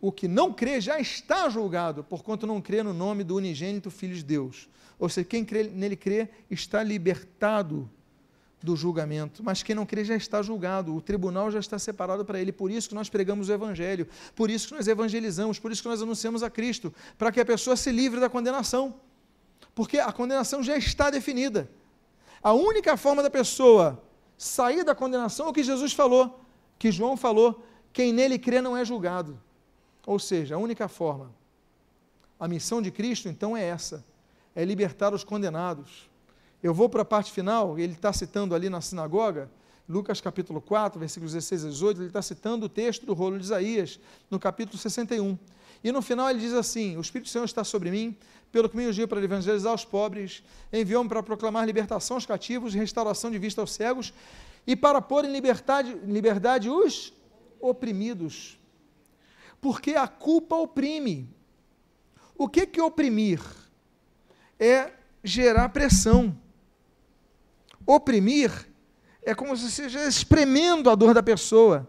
O que não crê já está julgado, porquanto não crê no nome do unigênito Filho de Deus. Ou seja, quem crê, nele crê está libertado do julgamento, mas quem não crê já está julgado, o tribunal já está separado para ele. Por isso que nós pregamos o Evangelho, por isso que nós evangelizamos, por isso que nós anunciamos a Cristo, para que a pessoa se livre da condenação, porque a condenação já está definida. A única forma da pessoa sair da condenação é o que Jesus falou, que João falou: quem nele crê não é julgado. Ou seja, a única forma. A missão de Cristo, então, é essa é libertar os condenados. Eu vou para a parte final, ele está citando ali na sinagoga, Lucas capítulo 4, versículos 16 a 18, ele está citando o texto do rolo de Isaías, no capítulo 61. E no final ele diz assim: O Espírito Santo está sobre mim, pelo que me ungiu para evangelizar os pobres, enviou-me para proclamar libertação aos cativos restauração de vista aos cegos, e para pôr em liberdade, liberdade os oprimidos. Porque a culpa oprime. O que, que oprimir? é gerar pressão. Oprimir é como se esteja espremendo a dor da pessoa.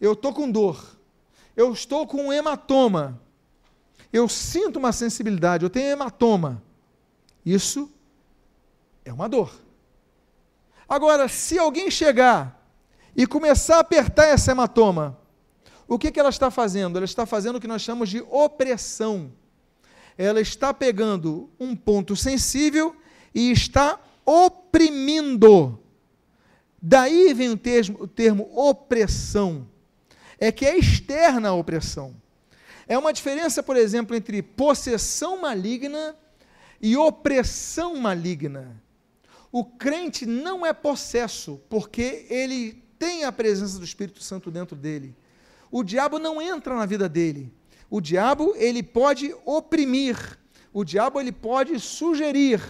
Eu estou com dor. Eu estou com um hematoma. Eu sinto uma sensibilidade. Eu tenho hematoma. Isso é uma dor. Agora, se alguém chegar e começar a apertar essa hematoma, o que, que ela está fazendo? Ela está fazendo o que nós chamamos de opressão ela está pegando um ponto sensível e está oprimindo. Daí vem o termo, o termo opressão. É que é externa a opressão. É uma diferença, por exemplo, entre possessão maligna e opressão maligna. O crente não é possesso, porque ele tem a presença do Espírito Santo dentro dele. O diabo não entra na vida dele. O diabo, ele pode oprimir, o diabo ele pode sugerir,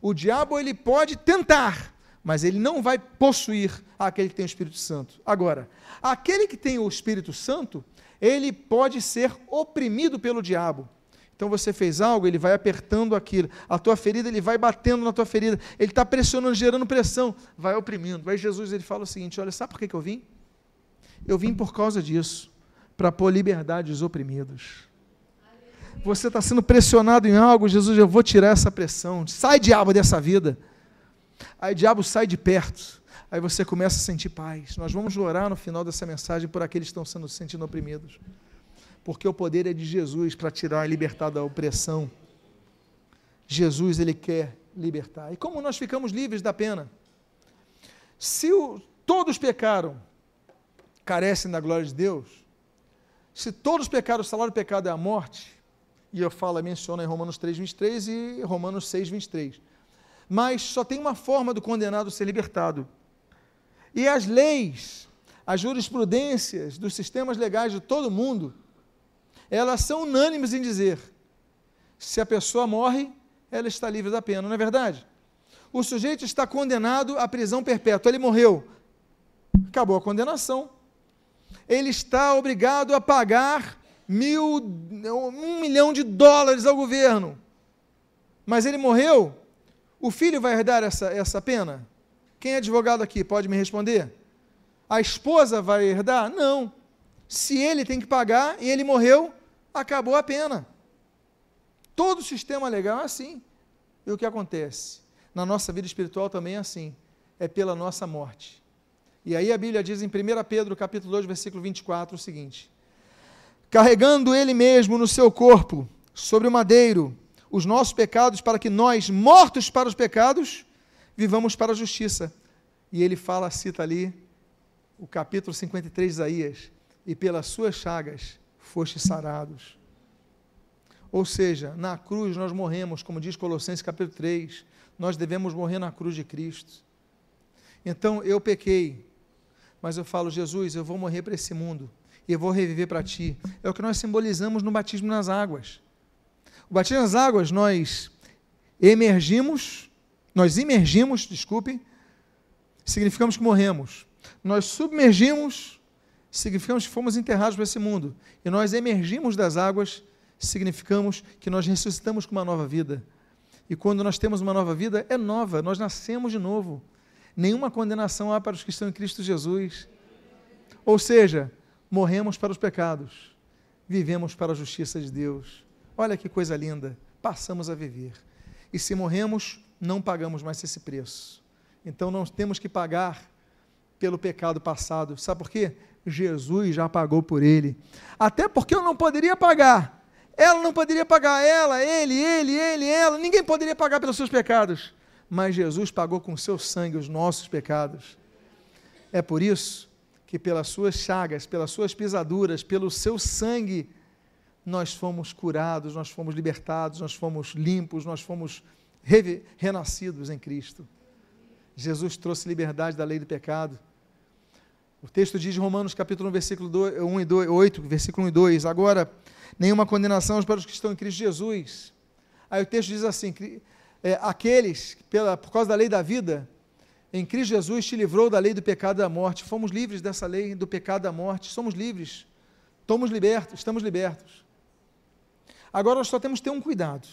o diabo ele pode tentar, mas ele não vai possuir aquele que tem o Espírito Santo. Agora, aquele que tem o Espírito Santo, ele pode ser oprimido pelo diabo. Então você fez algo, ele vai apertando aquilo. A tua ferida, ele vai batendo na tua ferida. Ele está pressionando, gerando pressão, vai oprimindo. Aí Jesus ele fala o seguinte: olha, sabe por que eu vim? Eu vim por causa disso para pôr liberdade aos oprimidos. Você está sendo pressionado em algo, Jesus, eu vou tirar essa pressão. Sai, diabo, dessa vida. Aí, diabo, sai de perto. Aí você começa a sentir paz. Nós vamos orar no final dessa mensagem por aqueles que estão sendo sentindo oprimidos. Porque o poder é de Jesus para tirar e libertar da opressão. Jesus, ele quer libertar. E como nós ficamos livres da pena? Se o, todos pecaram, carecem da glória de Deus, se todos pecaram, o salário do pecado é a morte, e eu falo, menciona em Romanos 3, 23 e Romanos 6, 23. Mas só tem uma forma do condenado ser libertado. E as leis, as jurisprudências dos sistemas legais de todo mundo, elas são unânimes em dizer: se a pessoa morre, ela está livre da pena, não é verdade? O sujeito está condenado à prisão perpétua, ele morreu, acabou a condenação. Ele está obrigado a pagar mil, um milhão de dólares ao governo. Mas ele morreu, o filho vai herdar essa, essa pena? Quem é advogado aqui pode me responder? A esposa vai herdar? Não. Se ele tem que pagar e ele morreu, acabou a pena. Todo sistema legal é assim. E o que acontece? Na nossa vida espiritual também é assim. É pela nossa morte. E aí a Bíblia diz em 1 Pedro, capítulo 2, versículo 24, o seguinte: Carregando ele mesmo no seu corpo, sobre o madeiro, os nossos pecados, para que nós, mortos para os pecados, vivamos para a justiça. E ele fala, cita ali, o capítulo 53 de Isaías: E pelas suas chagas fostes sarados. Ou seja, na cruz nós morremos, como diz Colossenses capítulo 3, nós devemos morrer na cruz de Cristo. Então eu pequei, mas eu falo, Jesus, eu vou morrer para esse mundo e eu vou reviver para ti. É o que nós simbolizamos no batismo nas águas. O batismo nas águas, nós emergimos, nós imergimos, desculpe, significamos que morremos. Nós submergimos, significamos que fomos enterrados para esse mundo. E nós emergimos das águas, significamos que nós ressuscitamos com uma nova vida. E quando nós temos uma nova vida, é nova, nós nascemos de novo. Nenhuma condenação há para os que estão em Cristo Jesus. Ou seja, morremos para os pecados, vivemos para a justiça de Deus. Olha que coisa linda, passamos a viver. E se morremos, não pagamos mais esse preço. Então não temos que pagar pelo pecado passado. Sabe por quê? Jesus já pagou por ele. Até porque eu não poderia pagar. Ela não poderia pagar, ela, ele, ele, ele, ela, ninguém poderia pagar pelos seus pecados. Mas Jesus pagou com seu sangue os nossos pecados. É por isso que pelas suas chagas, pelas suas pisaduras, pelo seu sangue, nós fomos curados, nós fomos libertados, nós fomos limpos, nós fomos re renascidos em Cristo. Jesus trouxe liberdade da lei do pecado. O texto diz Romanos capítulo 1, versículo 2, 1 e 2, 8, versículo 1 e 2, agora nenhuma condenação para os que estão em Cristo Jesus. Aí o texto diz assim, é, aqueles, pela, por causa da lei da vida, em Cristo Jesus te livrou da lei do pecado e da morte. Fomos livres dessa lei do pecado e da morte. Somos livres. Estamos libertos, estamos libertos. Agora nós só temos que ter um cuidado.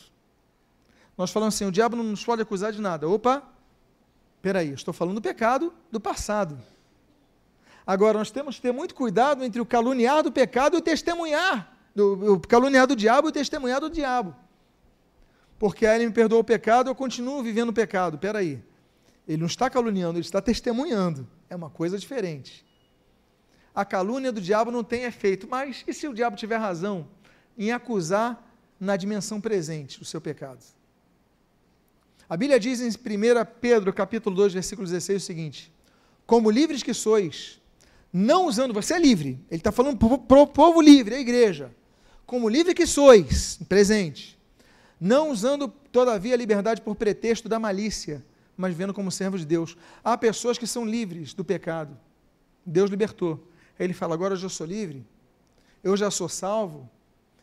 Nós falamos assim, o diabo não nos pode acusar de nada. Opa, peraí, estou falando do pecado do passado. Agora, nós temos que ter muito cuidado entre o caluniar do pecado e o testemunhar, do, o caluniar do diabo e o testemunhar do diabo. Porque aí ele me perdoou o pecado, eu continuo vivendo o pecado. Peraí, ele não está caluniando, ele está testemunhando. É uma coisa diferente. A calúnia do diabo não tem efeito, mas e se o diabo tiver razão em acusar na dimensão presente o seu pecado? A Bíblia diz em 1 Pedro, capítulo 2, versículo 16, o seguinte: Como livres que sois, não usando, você é livre, ele está falando para o povo livre, a igreja, como livre que sois, presente, não usando, todavia, a liberdade por pretexto da malícia, mas vendo como servos de Deus. Há pessoas que são livres do pecado, Deus libertou. Aí ele fala: agora eu já sou livre, eu já sou salvo,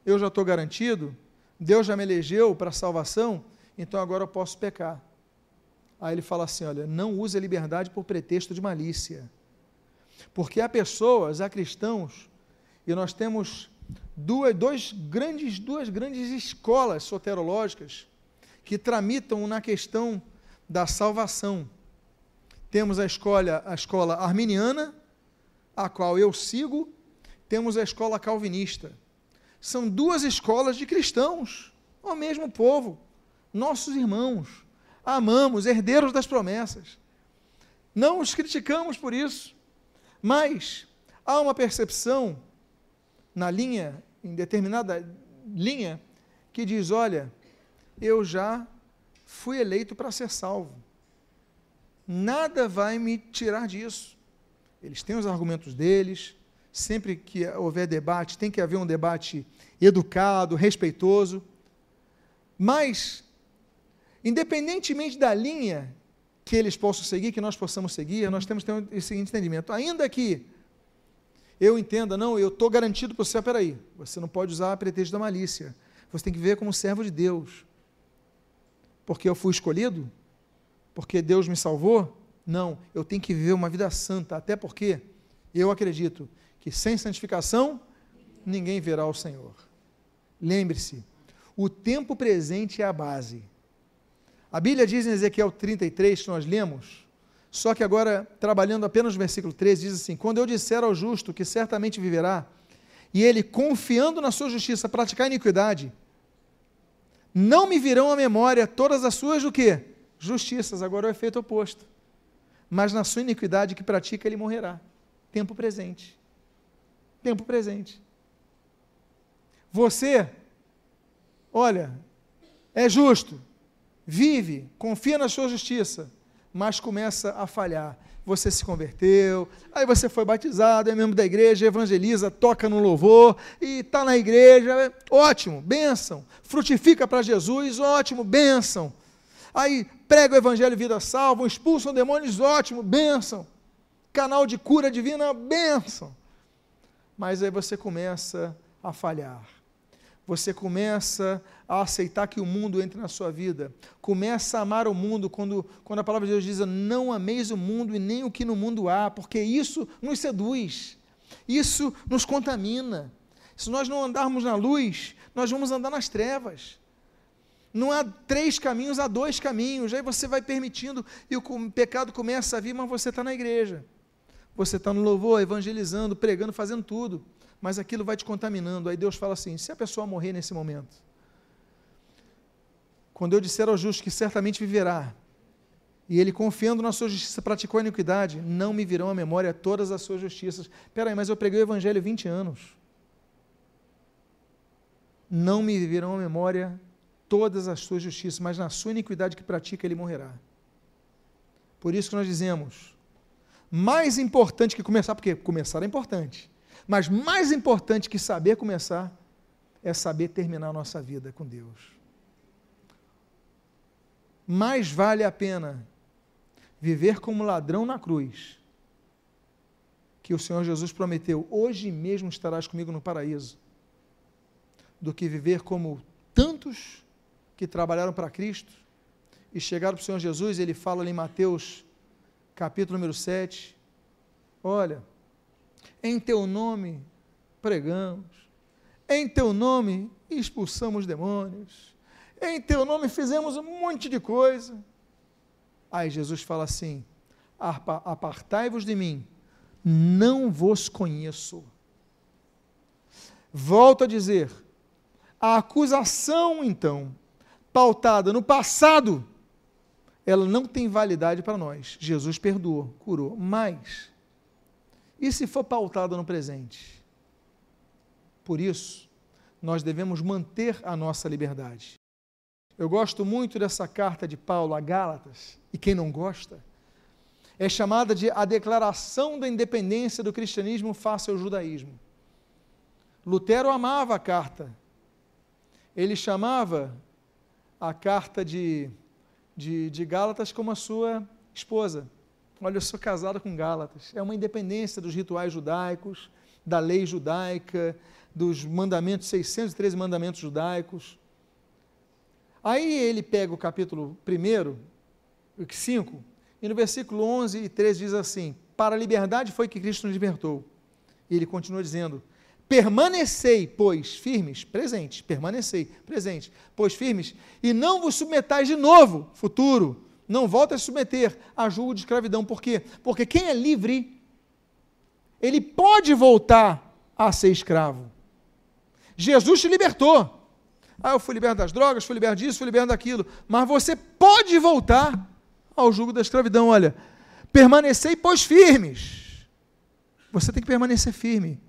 eu já estou garantido, Deus já me elegeu para a salvação, então agora eu posso pecar. Aí ele fala assim: olha, não use a liberdade por pretexto de malícia. Porque há pessoas, há cristãos, e nós temos duas, dois grandes, duas grandes escolas soterológicas que tramitam na questão da salvação. Temos a escola, a escola arminiana, a qual eu sigo, temos a escola calvinista. São duas escolas de cristãos, o mesmo povo, nossos irmãos, amamos, herdeiros das promessas. Não os criticamos por isso. Mas há uma percepção na linha, em determinada linha, que diz: olha, eu já fui eleito para ser salvo. Nada vai me tirar disso. Eles têm os argumentos deles. Sempre que houver debate, tem que haver um debate educado, respeitoso. Mas, independentemente da linha que eles possam seguir, que nós possamos seguir, nós temos que ter esse seguinte entendimento. Ainda que eu entenda, não, eu estou garantido para você, peraí, você não pode usar a pretexto da malícia. Você tem que ver como servo de Deus. Porque eu fui escolhido? Porque Deus me salvou? Não, eu tenho que viver uma vida santa, até porque eu acredito que sem santificação ninguém verá o Senhor. Lembre-se, o tempo presente é a base. A Bíblia diz em Ezequiel 33, que nós lemos, só que agora, trabalhando apenas no versículo 13, diz assim: Quando eu disser ao justo que certamente viverá, e ele, confiando na sua justiça, praticar iniquidade, não me virão à memória todas as suas o quê? Justiças, agora é o efeito oposto. Mas na sua iniquidade que pratica, ele morrerá. Tempo presente. Tempo presente. Você, olha, é justo, vive, confia na sua justiça, mas começa a falhar. Você se converteu, aí você foi batizado, é membro da igreja, evangeliza, toca no louvor e está na igreja, ótimo, bênção. Frutifica para Jesus, ótimo, bênção. Aí prega o evangelho vida salva, expulsam demônios, ótimo, bênção. Canal de cura divina, bênção. Mas aí você começa a falhar você começa a aceitar que o mundo entre na sua vida, começa a amar o mundo quando, quando a palavra de Deus diz: Não ameis o mundo e nem o que no mundo há, porque isso nos seduz, isso nos contamina. Se nós não andarmos na luz, nós vamos andar nas trevas. Não há três caminhos, há dois caminhos. Aí você vai permitindo e o pecado começa a vir, mas você está na igreja. Você está no louvor, evangelizando, pregando, fazendo tudo mas aquilo vai te contaminando. Aí Deus fala assim: se a pessoa morrer nesse momento, quando eu disser ao justo que certamente viverá, e ele confiando na sua justiça praticou a iniquidade, não me virão à memória todas as suas justiças. Espera aí, mas eu preguei o evangelho 20 anos. Não me virão à memória todas as suas justiças, mas na sua iniquidade que pratica ele morrerá. Por isso que nós dizemos, mais importante que começar, porque começar é importante, mas mais importante que saber começar é saber terminar a nossa vida com Deus. Mais vale a pena viver como ladrão na cruz, que o Senhor Jesus prometeu: hoje mesmo estarás comigo no paraíso, do que viver como tantos que trabalharam para Cristo e chegaram para o Senhor Jesus, ele fala ali em Mateus, capítulo número 7, olha, em teu nome pregamos. Em teu nome expulsamos demônios. Em teu nome fizemos um monte de coisa. Aí Jesus fala assim: Apartai-vos de mim, não vos conheço. Volto a dizer: a acusação, então, pautada no passado, ela não tem validade para nós. Jesus perdoou, curou, mas e se for pautado no presente? Por isso, nós devemos manter a nossa liberdade. Eu gosto muito dessa carta de Paulo a Gálatas, e quem não gosta, é chamada de a declaração da independência do cristianismo face ao judaísmo. Lutero amava a carta. Ele chamava a carta de, de, de Gálatas como a sua esposa. Olha, eu sou casado com Gálatas. É uma independência dos rituais judaicos, da lei judaica, dos mandamentos, 613 mandamentos judaicos. Aí ele pega o capítulo 1, 5, e no versículo 11 e 13 diz assim: Para a liberdade foi que Cristo nos libertou. E ele continua dizendo: Permanecei, pois, firmes, presente, permanecei, presente, pois firmes, e não vos submetais de novo, futuro, não volta a se submeter a julgo de escravidão. Por quê? Porque quem é livre, ele pode voltar a ser escravo. Jesus te libertou. Ah, eu fui liberto das drogas, fui liberto disso, fui liberto daquilo. Mas você pode voltar ao jugo da escravidão. Olha, permanecei, pois, firmes. Você tem que permanecer firme.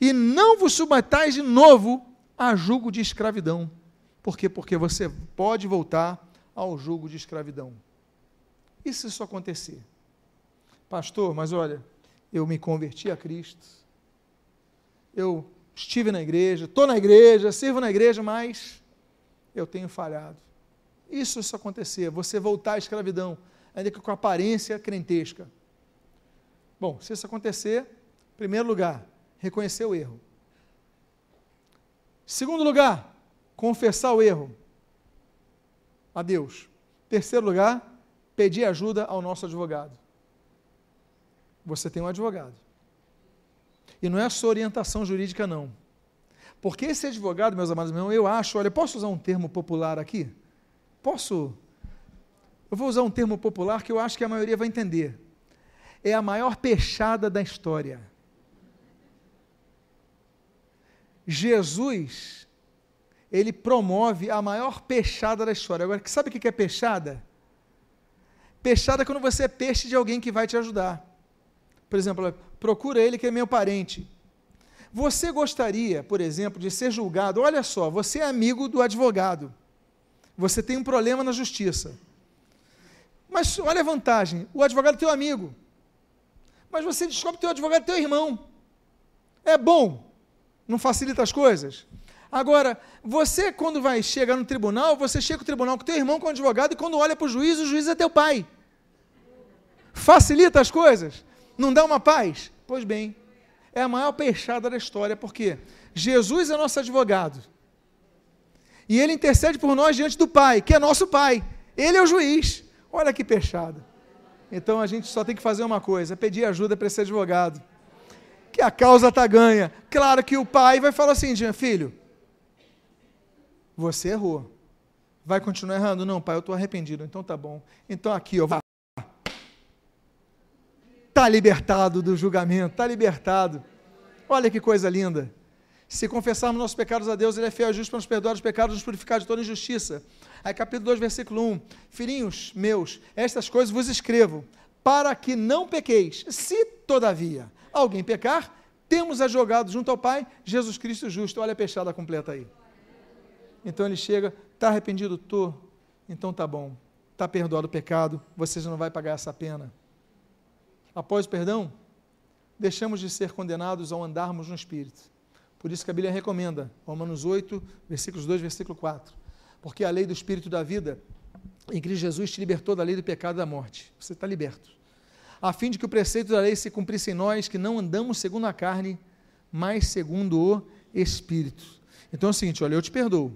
E não vos submetais de novo a julgo de escravidão. Por quê? Porque você pode voltar ao jugo de escravidão. E se isso acontecer? Pastor, mas olha, eu me converti a Cristo, eu estive na igreja, estou na igreja, sirvo na igreja, mas eu tenho falhado. Isso se acontecer, você voltar à escravidão, ainda que com aparência crentesca. Bom, se isso acontecer, primeiro lugar, reconhecer o erro. Segundo lugar, confessar o erro a Deus. Terceiro lugar, pedir ajuda ao nosso advogado. Você tem um advogado. E não é a sua orientação jurídica, não. Porque esse advogado, meus amados irmãos, eu acho, olha, posso usar um termo popular aqui? Posso? Eu vou usar um termo popular que eu acho que a maioria vai entender. É a maior peixada da história. Jesus, ele promove a maior peixada da história. Agora, sabe o que é peixada? Peixada é quando você é peixe de alguém que vai te ajudar. Por exemplo, procura ele que é meu parente. Você gostaria, por exemplo, de ser julgado? Olha só, você é amigo do advogado. Você tem um problema na justiça. Mas olha a vantagem: o advogado é teu amigo. Mas você descobre que teu advogado é teu irmão. É bom. Não facilita as coisas? Agora, você, quando vai chegar no tribunal, você chega no tribunal com teu irmão, com o advogado, e quando olha para o juiz, o juiz é teu pai. Facilita as coisas? Não dá uma paz? Pois bem, é a maior peixada da história, porque Jesus é nosso advogado. E ele intercede por nós diante do Pai, que é nosso Pai. Ele é o juiz. Olha que peixada. Então a gente só tem que fazer uma coisa: pedir ajuda para esse advogado. Que a causa está ganha. Claro que o pai vai falar assim: filho, você errou. Vai continuar errando? Não, pai, eu estou arrependido. Então tá bom. Então aqui, ó, vá. Está libertado do julgamento, está libertado. Olha que coisa linda. Se confessarmos nossos pecados a Deus, Ele é fiel e justo para nos perdoar os pecados e nos purificar de toda injustiça. Aí, capítulo 2, versículo 1. Filhinhos meus, estas coisas vos escrevo, para que não pequeis. Se, todavia, alguém pecar, temos advogado junto ao Pai, Jesus Cristo justo. Olha a peixada completa aí. Então ele chega, está arrependido? Estou. Então tá bom. Está perdoado o pecado, você já não vai pagar essa pena. Após o perdão, deixamos de ser condenados ao andarmos no Espírito. Por isso que a Bíblia recomenda, Romanos 8, versículos 2, versículo 4. Porque a lei do Espírito da vida em Cristo Jesus te libertou da lei do pecado e da morte. Você está liberto. A fim de que o preceito da lei se cumprisse em nós, que não andamos segundo a carne, mas segundo o Espírito. Então é o seguinte: olha, eu te perdoo.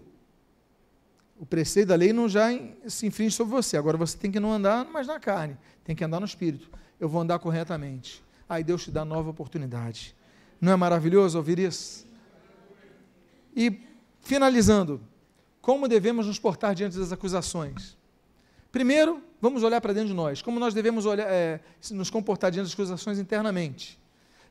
O preceito da lei não já se infringe sobre você. Agora você tem que não andar mais na carne, tem que andar no Espírito. Eu vou andar corretamente. Aí Deus te dá nova oportunidade. Não é maravilhoso ouvir isso? E, finalizando, como devemos nos portar diante das acusações? Primeiro, vamos olhar para dentro de nós. Como nós devemos olhar, é, nos comportar diante das acusações internamente?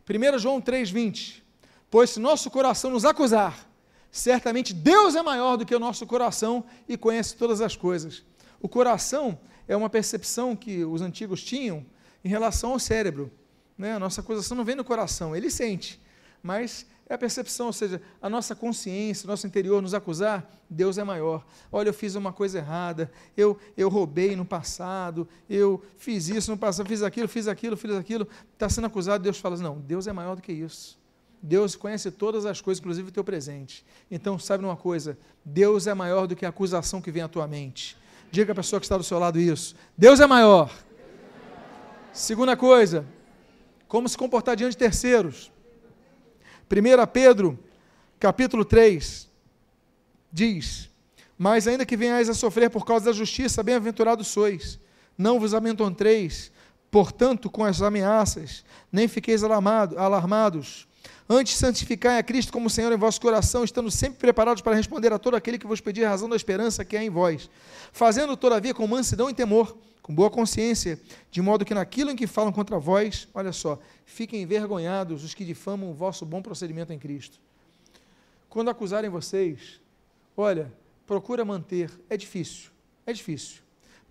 1 João 3,20. Pois se nosso coração nos acusar, certamente Deus é maior do que o nosso coração e conhece todas as coisas. O coração é uma percepção que os antigos tinham em relação ao cérebro. Né? A nossa acusação não vem no coração, ele sente, mas é a percepção, ou seja, a nossa consciência, o nosso interior nos acusar, Deus é maior. Olha, eu fiz uma coisa errada, eu, eu roubei no passado, eu fiz isso no passado, fiz aquilo, fiz aquilo, fiz aquilo. Está sendo acusado, Deus fala assim, não, Deus é maior do que isso. Deus conhece todas as coisas, inclusive o teu presente. Então, sabe uma coisa? Deus é maior do que a acusação que vem à tua mente. Diga a pessoa que está do seu lado isso. Deus é maior. Segunda coisa, como se comportar diante de terceiros. 1 Pedro, capítulo 3, diz: Mas ainda que venhais a sofrer por causa da justiça, bem-aventurados sois. Não vos amedronteis, portanto, com as ameaças, nem fiqueis alarmados. Antes, santificai a Cristo como Senhor em vosso coração, estando sempre preparados para responder a todo aquele que vos pedir a razão da esperança que há em vós, fazendo, todavia, com mansidão e temor, com boa consciência, de modo que naquilo em que falam contra vós, olha só, fiquem envergonhados os que difamam o vosso bom procedimento em Cristo. Quando acusarem vocês, olha, procura manter, é difícil, é difícil,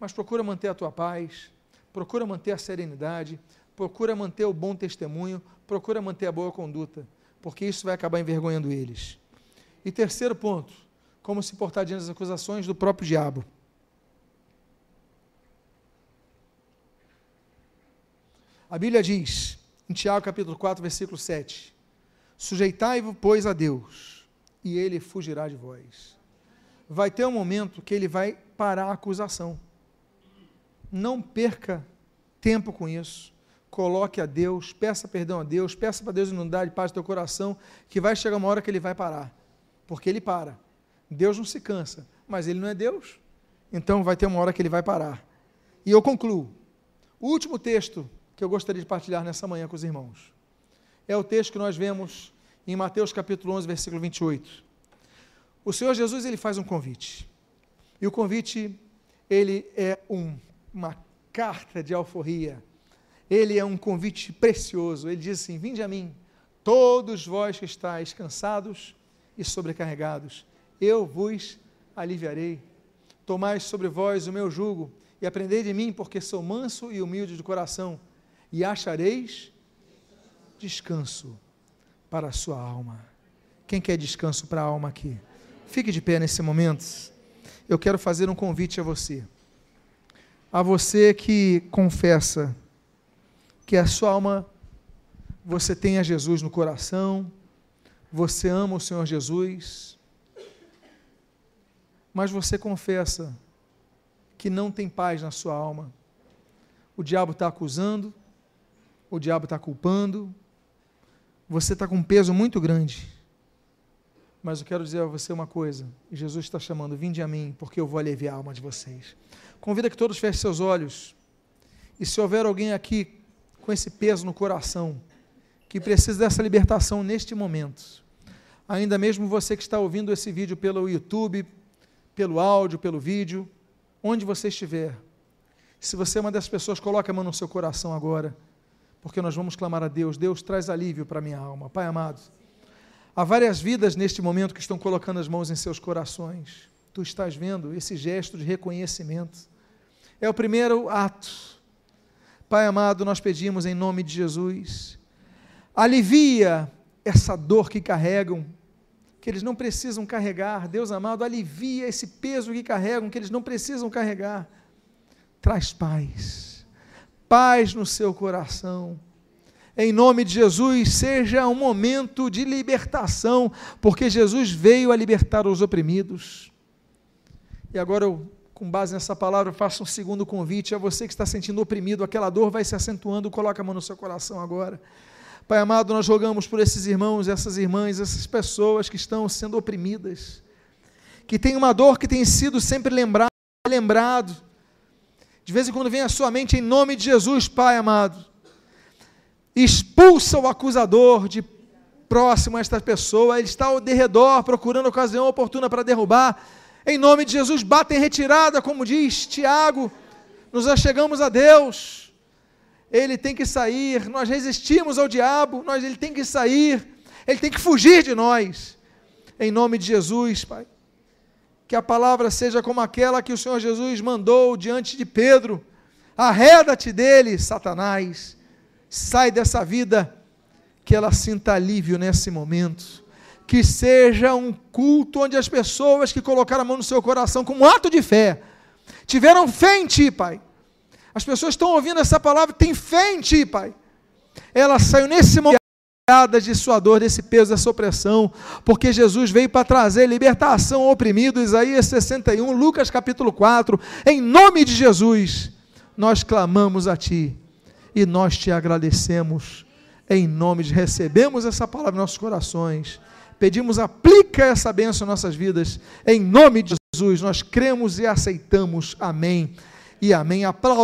mas procura manter a tua paz, procura manter a serenidade, procura manter o bom testemunho, procura manter a boa conduta, porque isso vai acabar envergonhando eles. E terceiro ponto, como se portar diante das acusações do próprio diabo. A Bíblia diz, em Tiago capítulo 4, versículo 7, Sujeitai-vos, pois, a Deus, e ele fugirá de vós. Vai ter um momento que ele vai parar a acusação. Não perca tempo com isso. Coloque a Deus, peça perdão a Deus, peça para Deus inundar de paz do teu coração, que vai chegar uma hora que ele vai parar. Porque ele para. Deus não se cansa, mas ele não é Deus. Então vai ter uma hora que ele vai parar. E eu concluo. O último texto que eu gostaria de partilhar nessa manhã com os irmãos é o texto que nós vemos em Mateus capítulo 11, versículo 28. O Senhor Jesus ele faz um convite. E o convite ele é um, uma carta de alforria. Ele é um convite precioso. Ele diz assim: Vinde a mim, todos vós que estáis cansados e sobrecarregados, eu vos aliviarei. Tomai sobre vós o meu jugo e aprendei de mim, porque sou manso e humilde de coração, e achareis descanso para a sua alma. Quem quer descanso para a alma aqui? Fique de pé nesse momento. Eu quero fazer um convite a você. A você que confessa que a sua alma, você tem a Jesus no coração, você ama o Senhor Jesus, mas você confessa que não tem paz na sua alma. O diabo está acusando, o diabo está culpando, você está com um peso muito grande. Mas eu quero dizer a você uma coisa: Jesus está chamando, vinde a mim, porque eu vou aliviar a alma de vocês. Convida que todos fechem seus olhos. E se houver alguém aqui com esse peso no coração, que precisa dessa libertação neste momento, ainda mesmo você que está ouvindo esse vídeo pelo YouTube, pelo áudio, pelo vídeo, onde você estiver. Se você é uma dessas pessoas, coloque a mão no seu coração agora, porque nós vamos clamar a Deus. Deus traz alívio para a minha alma. Pai amado, há várias vidas neste momento que estão colocando as mãos em seus corações. Tu estás vendo esse gesto de reconhecimento. É o primeiro ato. Pai amado, nós pedimos em nome de Jesus, alivia essa dor que carregam, que eles não precisam carregar. Deus amado, alivia esse peso que carregam, que eles não precisam carregar. Traz paz, paz no seu coração. Em nome de Jesus, seja um momento de libertação, porque Jesus veio a libertar os oprimidos. E agora eu, com base nessa palavra, faço um segundo convite a você que está sentindo oprimido, aquela dor vai se acentuando, coloca a mão no seu coração agora. Pai amado, nós rogamos por esses irmãos, essas irmãs, essas pessoas que estão sendo oprimidas, que tem uma dor que tem sido sempre lembrado, lembrado. De vez em quando vem à sua mente, em nome de Jesus, Pai amado, expulsa o acusador de próximo a esta pessoa, ele está ao derredor, procurando ocasião oportuna para derrubar. Em nome de Jesus, bata em retirada, como diz Tiago, nos achegamos a Deus ele tem que sair. Nós resistimos ao diabo, nós, ele tem que sair, ele tem que fugir de nós. Em nome de Jesus, Pai. Que a palavra seja como aquela que o Senhor Jesus mandou diante de Pedro: arreda-te dele, Satanás, sai dessa vida, que ela sinta alívio nesse momento. Que seja um culto onde as pessoas que colocaram a mão no seu coração como um ato de fé, tiveram fé em Ti, Pai. As pessoas estão ouvindo essa palavra, tem fé em ti, Pai. Ela saiu nesse momento de sua dor, desse peso, dessa opressão, porque Jesus veio para trazer libertação ao oprimido, Isaías 61, Lucas capítulo 4, em nome de Jesus, nós clamamos a Ti, e nós te agradecemos, em nome de, recebemos essa palavra em nossos corações, pedimos, aplica essa bênção em nossas vidas, em nome de Jesus, nós cremos e aceitamos, amém, e amém, aplauda